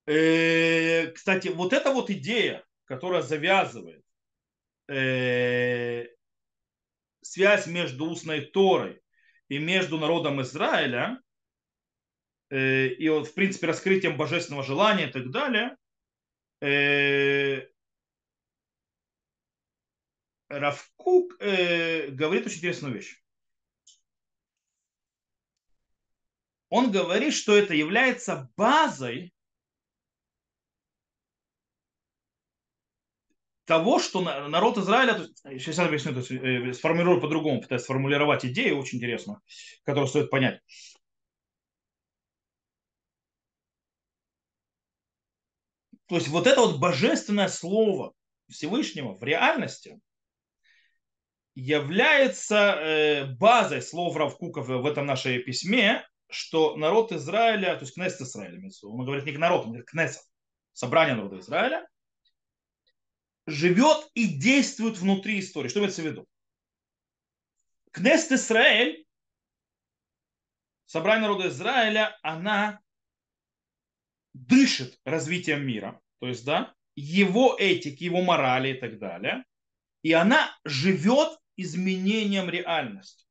Э, кстати, вот эта вот идея, которая завязывает э, связь между устной Торой и между народом Израиля, э, и вот, в принципе, раскрытием божественного желания и так далее, э, Равкук э, говорит очень интересную вещь. Он говорит, что это является базой того, что народ Израиля, сейчас я объясню, то э, по-другому, пытаюсь сформулировать идею очень интересную, которую стоит понять. То есть вот это вот божественное слово Всевышнего в реальности является э, базой слов Равкука в этом нашем письме, что народ Израиля, то есть Кнессет Израиля, он говорит не народ, он говорит Кнессет, собрание народа Израиля, живет и действует внутри истории. Что имеется в виду? Кнессет Израиль, собрание народа Израиля, она дышит развитием мира, то есть, да, его этики, его морали и так далее, и она живет изменением реальности.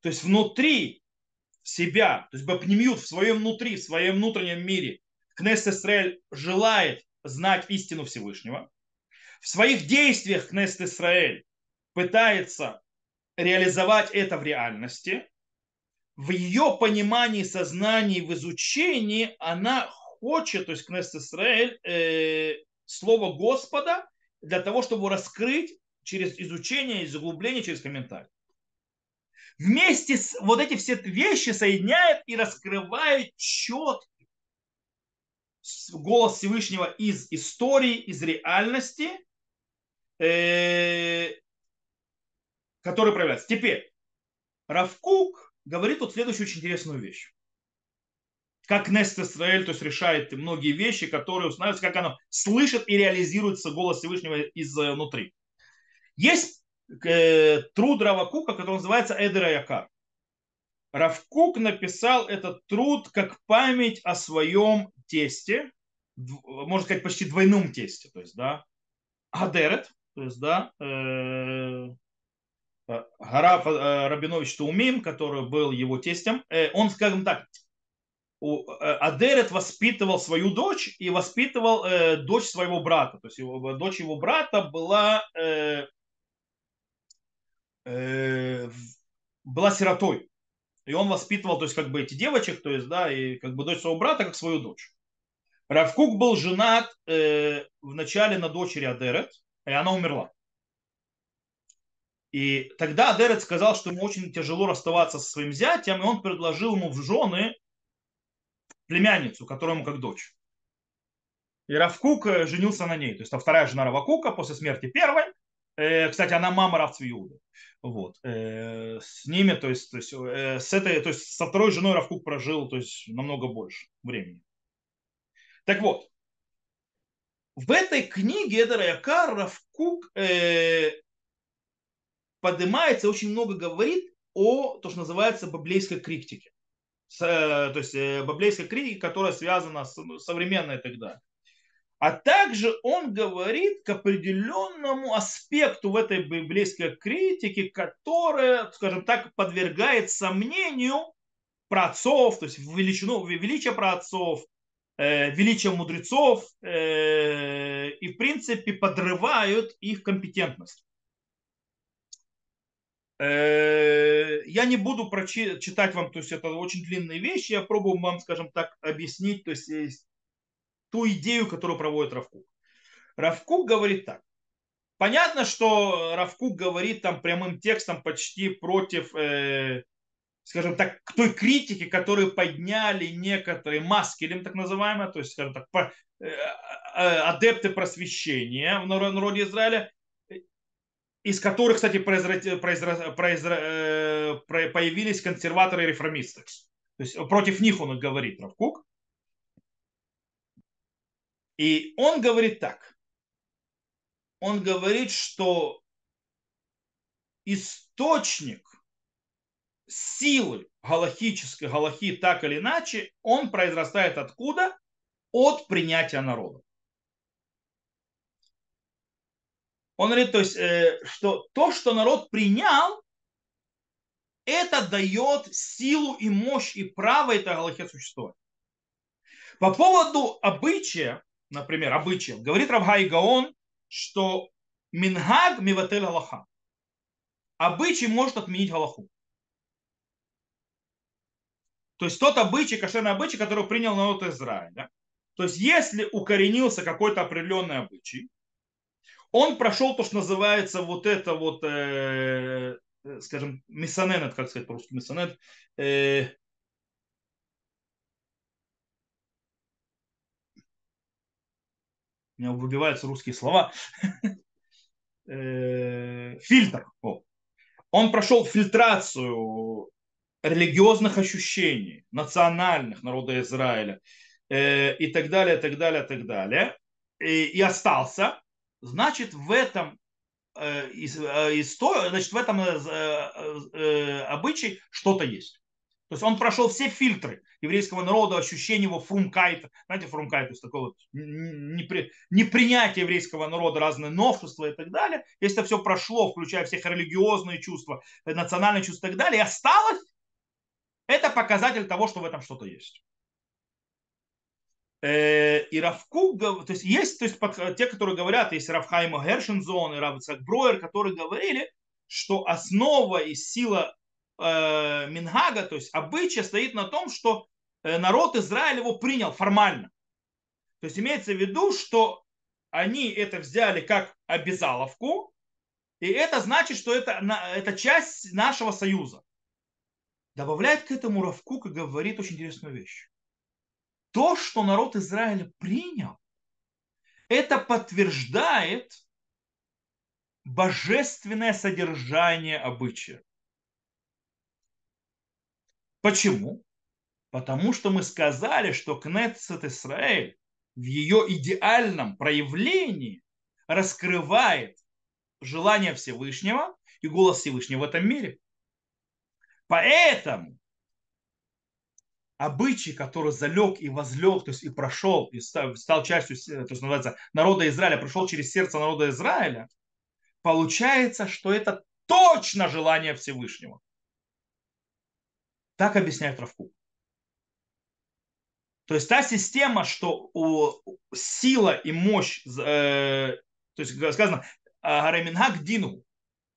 То есть внутри себя, то есть Бапнемют в своем внутри, в своем внутреннем мире, Кнессет Исраэль желает знать истину Всевышнего. В своих действиях Кнессет Исраэль пытается реализовать это в реальности. В ее понимании, сознании, в изучении она хочет, то есть Кнессет Исраэль, э, слово Господа для того, чтобы раскрыть через изучение, из углубление, через комментарий. Вместе с вот эти все вещи соединяет и раскрывает четкий голос Всевышнего из истории, из реальности, э, который проявляется. Теперь, Равкук говорит тут следующую очень интересную вещь как Нест Исраэль, то есть решает многие вещи, которые устанавливаются, как оно слышит и реализируется голос Всевышнего изнутри. Есть э, труд Равакука, который называется Эдера Якар. Равкук написал этот труд как память о своем тесте, можно сказать, почти двойном тесте, то есть, да, Адерет, то есть, да, э, Гарав э, Рабинович Таумим, который был его тестем, э, он, скажем так, Э, Адерет воспитывал свою дочь и воспитывал э, дочь своего брата. То есть его, дочь его брата была, э, э, была сиротой. И он воспитывал, то есть как бы эти девочек, то есть, да, и как бы дочь своего брата, как свою дочь. Равкук был женат э, вначале на дочери Адерет, и она умерла. И тогда Адерет сказал, что ему очень тяжело расставаться со своим зятем, и он предложил ему в жены племянницу, которому как дочь. И Равкук э, женился на ней. То есть это вторая жена Равакука после смерти первой. Э, кстати, она мама Равцвиуда. Вот. Э, с ними, то есть, то есть, с этой, то есть со второй женой Равкук прожил то есть, намного больше времени. Так вот, в этой книге Эдера Якар Равкук э, поднимается, очень много говорит о, то, что называется, библейской критике с, э, то есть э, библейской критики, которая связана с ну, современной тогда. А также он говорит к определенному аспекту в этой библейской критике, которая, скажем так, подвергает сомнению праотцов, то есть величину, величие праотцов, э, величие мудрецов э, и, в принципе, подрывают их компетентность. Э, я не буду читать вам, то есть это очень длинные вещи, я пробую вам, скажем так, объяснить, то есть ту идею, которую проводит Равкук. Равкук говорит так. Понятно, что Равкук говорит там прямым текстом почти против, э, скажем так, той критики, которую подняли некоторые маскелем, так называемые, то есть, скажем так, по, э, адепты просвещения в народе Израиля, из которых, кстати, произра... Произра... Произра... Э, появились консерваторы и реформисты. То есть против них он говорит, Равкук. И он говорит так. Он говорит, что источник силы галахической, галахи так или иначе, он произрастает откуда? От принятия народа. Он говорит, то есть, э, что то, что народ принял, это дает силу и мощь и право этой Галахе существовать. По поводу обычая, например, обычая, говорит Равгай Гаон, что Мингаг миватель Галаха. Обычай может отменить Галаху. То есть тот обычай, кошерный обычай, который принял народ Израиля. То есть если укоренился какой-то определенный обычай, Он прошел то, что называется вот это вот, э, скажем, миссонет, как сказать по-русски, миссонет, э, у меня выбиваются русские слова, э, фильтр. Он прошел фильтрацию религиозных ощущений, национальных народа Израиля э, и так далее, так далее, так далее, и, и остался, значит, в этом э, истории, значит, в этом э, обычае что-то есть. То есть он прошел все фильтры еврейского народа, ощущение его фрумкайта. Знаете, фрумкайт, то есть такое вот непри, непринятие еврейского народа, разные новшества и так далее. Если это все прошло, включая всех религиозные чувства, национальные чувства и так далее, и осталось, это показатель того, что в этом что-то есть. Э, и Равку, то есть есть то есть, те, которые говорят, есть Равхайма Гершензон и Равцак Броер, которые говорили, что основа и сила э, Мингага, то есть обычая, стоит на том, что э, народ Израиля его принял формально. То есть имеется в виду, что они это взяли как обязаловку, и это значит, что это, это часть нашего союза. Добавляет к этому Равкук и говорит очень интересную вещь. То, что народ Израиля принял, это подтверждает божественное содержание обычая. Почему? Потому что мы сказали, что Кнецет Исраэль в ее идеальном проявлении раскрывает желание Всевышнего и голос Всевышнего в этом мире. Поэтому обычай, который залег и возлег, то есть и прошел, и стал, частью, то есть называется, народа Израиля, прошел через сердце народа Израиля, получается, что это точно желание Всевышнего. Так объясняет Равку. То есть та система, что у, сила и мощь, э, то есть сказано, Гарамингак Дину,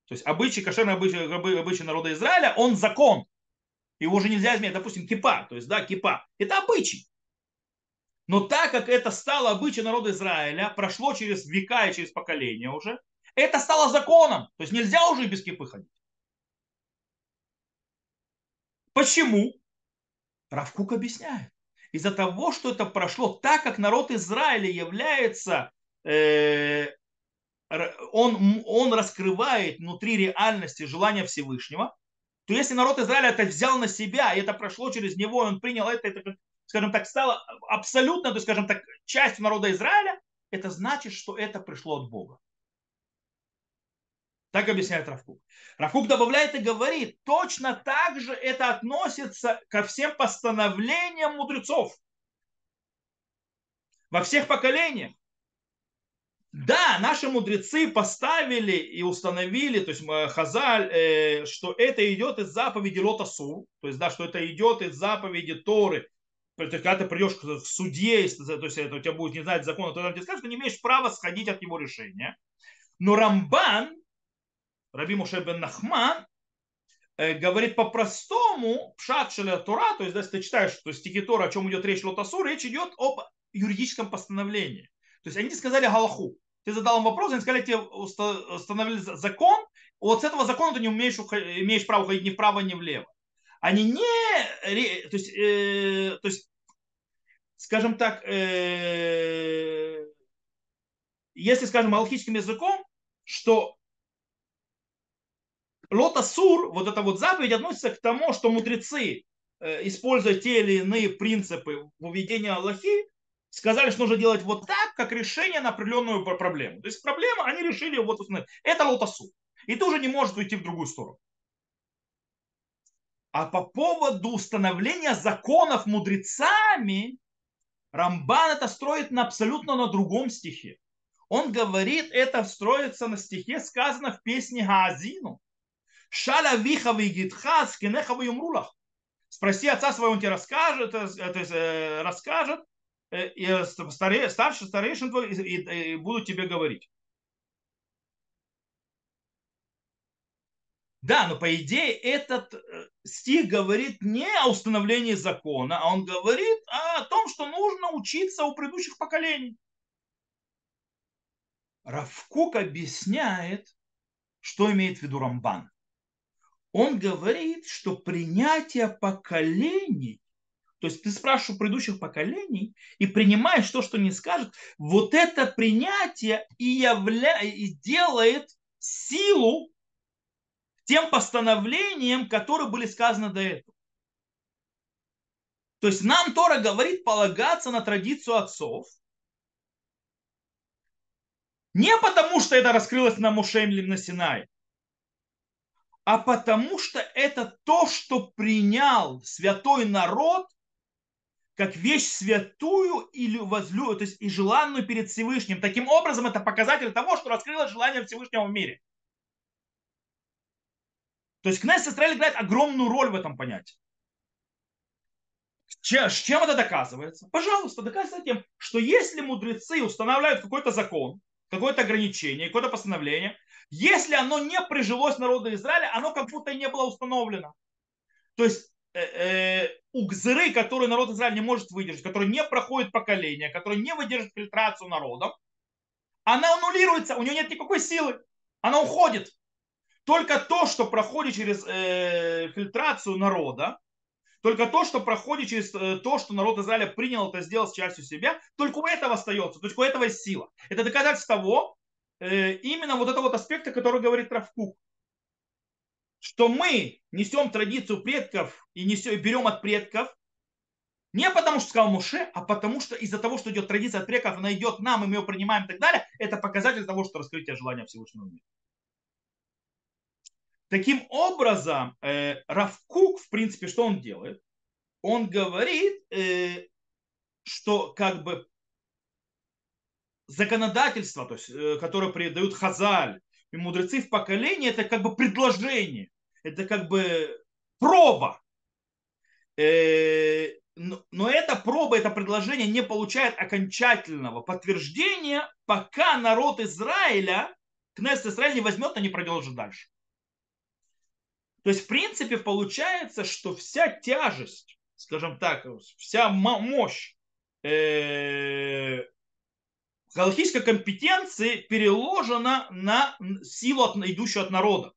то есть обычай, кошерный обычай, обычай народа Израиля, он закон. Его уже нельзя изменить. Допустим, кипа, то есть, да, кипа. Это обычай. Но так как это стало обычай народа Израиля, прошло через века и через поколения уже, это стало законом. То есть нельзя уже без кипы ходить. Почему? Равкук объясняет. Из-за того, что это прошло так, как народ Израиля является э, он, он раскрывает внутри реальности желания Всевышнего, то если народ Израиля это взял на себя, и это прошло через него, и он принял это, это скажем так, стало абсолютно, то есть, скажем так, частью народа Израиля, это значит, что это пришло от Бога. Так объясняет Равкук. Равкук добавляет и говорит, точно так же это относится ко всем постановлениям мудрецов. Во всех поколениях. Да, наши мудрецы поставили и установили, то есть э, Хазаль, э, что это идет из заповеди Лота Сур, то есть, да, что это идет из заповеди Торы. То есть, когда ты придешь к судье, то есть это у тебя будет не знать закона, то он тебе скажет, что не имеешь права сходить от его решения. Но Рамбан, Раби Муше бен Нахман, э, говорит по-простому, пшат Тора, то есть, если ты читаешь то есть, стихи Тора, о чем идет речь Лотасур, речь идет об юридическом постановлении. То есть они сказали Галаху. Ты задал им вопрос, они сказали, тебе установили закон, вот с этого закона ты не умеешь, имеешь право ходить ни вправо, ни влево. Они не, то есть, э, то есть скажем так, э, если, скажем, алхическим языком, что лотасур, вот эта вот заповедь относится к тому, что мудрецы, э, используя те или иные принципы введения Аллахи, сказали, что нужно делать вот так, как решение на определенную проблему. То есть проблема, они решили вот это лотосу. И ты уже не можешь уйти в другую сторону. А по поводу установления законов мудрецами, Рамбан это строит на абсолютно на другом стихе. Он говорит, это строится на стихе, сказано в песне Гаазину. Шаля виха вигитха скинеха юмрулах. Спроси отца своего, он тебе расскажет, э, есть, э, расскажет, Э, и э, старе, старший старейшин твой и, и, и будут тебе говорить. Да, но по идее этот э, стих говорит не о установлении закона, а он говорит о том, что нужно учиться у предыдущих поколений. Равкук объясняет, что имеет в виду Рамбан. Он говорит, что принятие поколений, то есть ты спрашиваешь у предыдущих поколений и принимаешь то, что не скажет, вот это принятие и, явля... и делает силу тем постановлениям, которые были сказаны до этого. То есть нам Тора говорит полагаться на традицию отцов, не потому, что это раскрылось на Мушем или на Синай, а потому что это то, что принял святой народ как вещь святую или возлю, то есть и желанную перед Всевышним. Таким образом, это показатель того, что раскрылось желание Всевышнего в мире. То есть Кнессет Израиль играет огромную роль в этом понятии. С чем это доказывается? Пожалуйста, доказывается тем, что если мудрецы устанавливают какой-то закон, какое-то ограничение, какое-то постановление, если оно не прижилось народу Израиля, оно как будто и не было установлено. То есть угзыры, которые народ Израиля не может выдержать, которые не проходят поколения, которые не выдержат фильтрацию народом, она аннулируется, у нее нет никакой силы, она уходит. Только то, что проходит через э, фильтрацию народа, только то, что проходит через э, то, что народ Израиля принял это, сделал с частью себя, только у этого остается, только у этого есть сила. Это доказательство того, э, именно вот этого вот аспекта, который говорит Равкук. Что мы несем традицию предков и несем, берем от предков, не потому, что сказал Муше, а потому, что из-за того, что идет традиция от предков, она идет нам, и мы ее принимаем и так далее, это показатель того, что раскрытие желания Всевышнего мира. Таким образом, э, Равкук, в принципе, что он делает? Он говорит, э, что как бы законодательство, то есть, э, которое придают Хазаль и мудрецы в поколении, это как бы предложение, это как бы проба. Э, но, эта проба, это предложение не получает окончательного подтверждения, пока народ Израиля, Кнессет Израиля не возьмет и не продолжит дальше. То есть, в принципе, получается, что вся тяжесть, скажем так, вся мощь э, галактической компетенции переложена на силу, идущую от народа.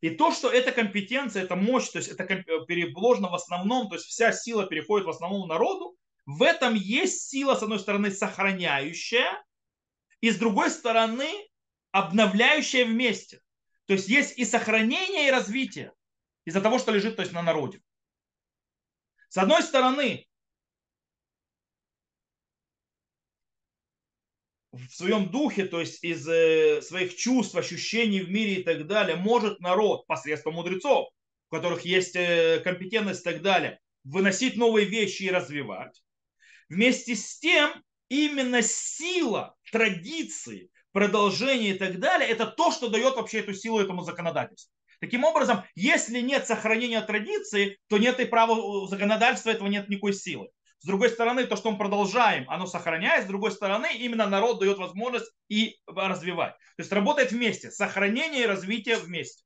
И то, что эта компетенция, эта мощь, то есть это переложено в основном, то есть вся сила переходит в основном народу, в этом есть сила, с одной стороны, сохраняющая, и с другой стороны, обновляющая вместе. То есть есть и сохранение, и развитие из-за того, что лежит то есть, на народе. С одной стороны, в своем духе, то есть из э, своих чувств, ощущений в мире и так далее, может народ посредством мудрецов, у которых есть э, компетентность и так далее, выносить новые вещи и развивать. Вместе с тем, именно сила традиции, продолжение и так далее, это то, что дает вообще эту силу этому законодательству. Таким образом, если нет сохранения традиции, то нет и права законодательства, этого нет никакой силы. С другой стороны, то, что мы продолжаем, оно сохраняет. С другой стороны, именно народ дает возможность и развивать. То есть работает вместе. Сохранение и развитие вместе.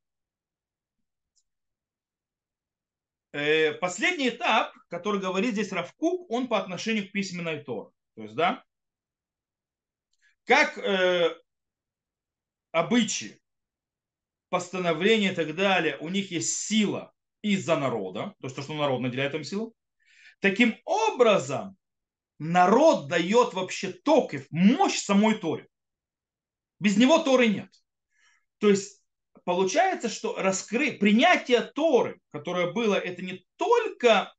Э, последний этап, который говорит здесь Равкук, он по отношению к письменной Торы. То есть, да, как э, обычаи, постановления и так далее, у них есть сила из-за народа, то, что, что народ наделяет им силу. Таким образом, народ дает вообще ток и мощь самой Торе. Без него Торы нет. То есть получается, что раскры... принятие Торы, которое было, это не только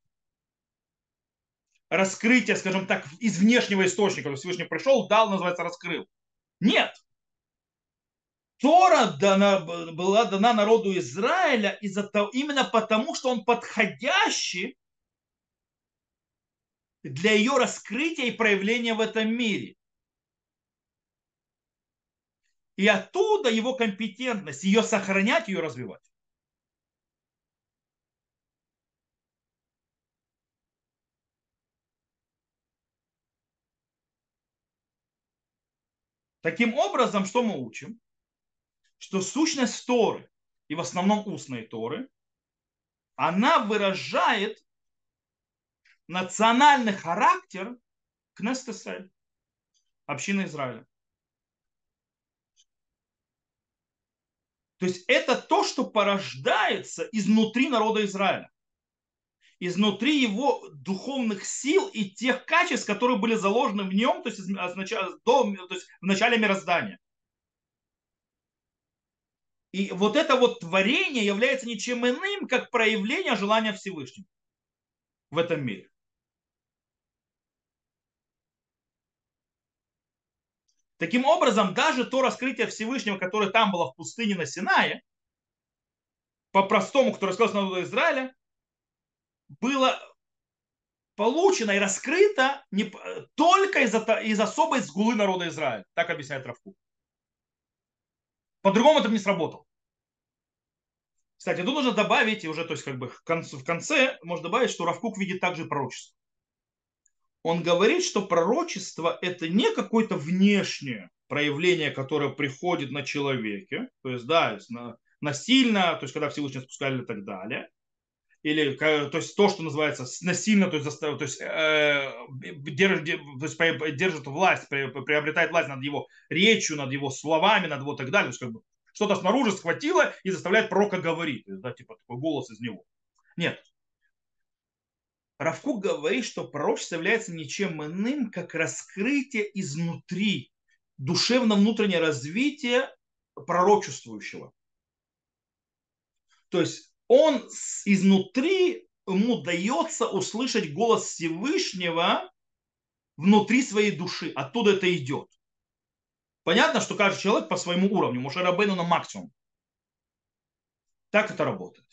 раскрытие, скажем так, из внешнего источника. Всевышний пришел, дал, называется, раскрыл. Нет. Тора дана, была дана народу Израиля из-за того, именно потому, что он подходящий для ее раскрытия и проявления в этом мире. И оттуда его компетентность, ее сохранять, ее развивать. Таким образом, что мы учим? Что сущность Торы, и в основном устной Торы, она выражает национальный характер кнестесель Исраэль, община Израиля. То есть это то, что порождается изнутри народа Израиля, изнутри его духовных сил и тех качеств, которые были заложены в нем, то есть, до, то есть в начале мироздания. И вот это вот творение является ничем иным, как проявление желания Всевышнего в этом мире. Таким образом, даже то раскрытие Всевышнего, которое там было в пустыне на Синае, по-простому, которое сказал народу Израиля, было получено и раскрыто не, только из, из особой сгулы народа Израиля. Так объясняет Равку. По-другому это не сработало. Кстати, тут нужно добавить, и уже, то есть, как бы в конце, в конце можно добавить, что Равкук видит также пророчество. Он говорит, что пророчество это не какое-то внешнее проявление, которое приходит на человеке, то есть, да, насильно, то есть, когда Всевышний спускали и так далее, или то есть то, что называется насильно, то есть, застав, то есть, э, держит, то есть держит власть, приобретает власть над его речью, над его словами, над его так далее. То есть, как бы, что-то снаружи схватило и заставляет пророка говорить. То есть, да, типа такой голос из него. Нет. Равкук говорит, что пророчество является ничем иным, как раскрытие изнутри, душевно-внутреннее развитие пророчествующего. То есть он изнутри, ему дается услышать голос Всевышнего внутри своей души. Оттуда это идет. Понятно, что каждый человек по своему уровню. Может, Рабейну на максимум. Так это работает.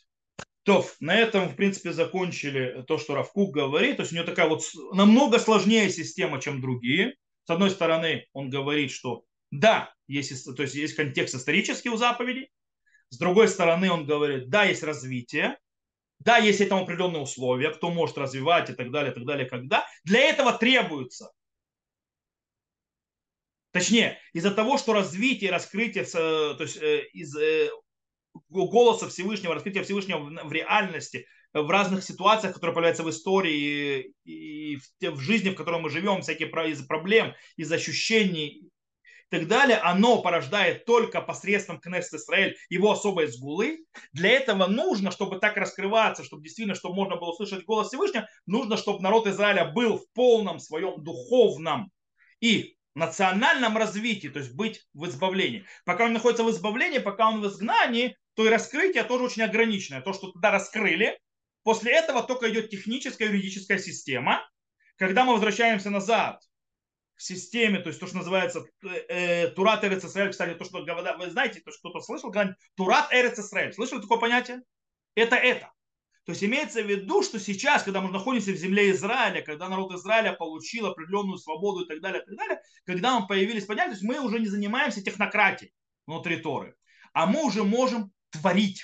То, на этом, в принципе, закончили то, что Равкук говорит. То есть у него такая вот намного сложнее система, чем другие. С одной стороны, он говорит, что да, есть, то есть есть контекст исторический у заповедей, с другой стороны, он говорит, да, есть развитие, да, есть этому определенные условия, кто может развивать и так далее, и так далее, когда. Для этого требуется. Точнее, из-за того, что развитие, раскрытие, то есть э, из э, голоса Всевышнего, раскрытия Всевышнего в реальности, в разных ситуациях, которые появляются в истории и в жизни, в которой мы живем, всякие из проблем, из ощущений и так далее, оно порождает только посредством Кнессет Израиль его особой сгулы. Для этого нужно, чтобы так раскрываться, чтобы действительно, чтобы можно было услышать голос Всевышнего, нужно, чтобы народ Израиля был в полном своем духовном и национальном развитии, то есть быть в избавлении. Пока он находится в избавлении, пока он в изгнании, то и раскрытие тоже очень ограниченное. То, что туда раскрыли, после этого только идет техническая юридическая система. Когда мы возвращаемся назад в системе, то есть то, что называется э, Турат Эрец Исраэль, кстати, то, что вы знаете, то, что кто-то слышал, Турат Эрец Исраэль. Слышали такое понятие? Это это. То есть имеется в виду, что сейчас, когда мы находимся в земле Израиля, когда народ Израиля получил определенную свободу и так далее, и так далее, когда мы появились понятия, то есть мы уже не занимаемся технократией внутри Торы, а мы уже можем творить.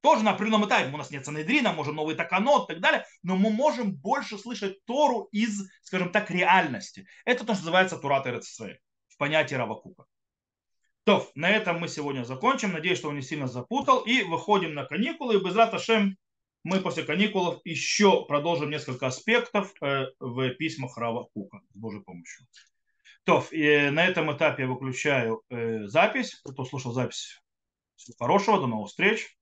Тоже на определенном этапе. У нас нет Санедрина, можем новый таканот и так далее, но мы можем больше слышать Тору из, скажем так, реальности. Это то, что называется Турат в понятии Равакука. То, на этом мы сегодня закончим. Надеюсь, что он не сильно запутал. И выходим на каникулы. И без Раташем мы после каникул еще продолжим несколько аспектов э, в письмах Рава Кука с Божьей помощью. То, и на этом этапе я выключаю э, запись. Кто слушал запись, всего хорошего, до новых встреч.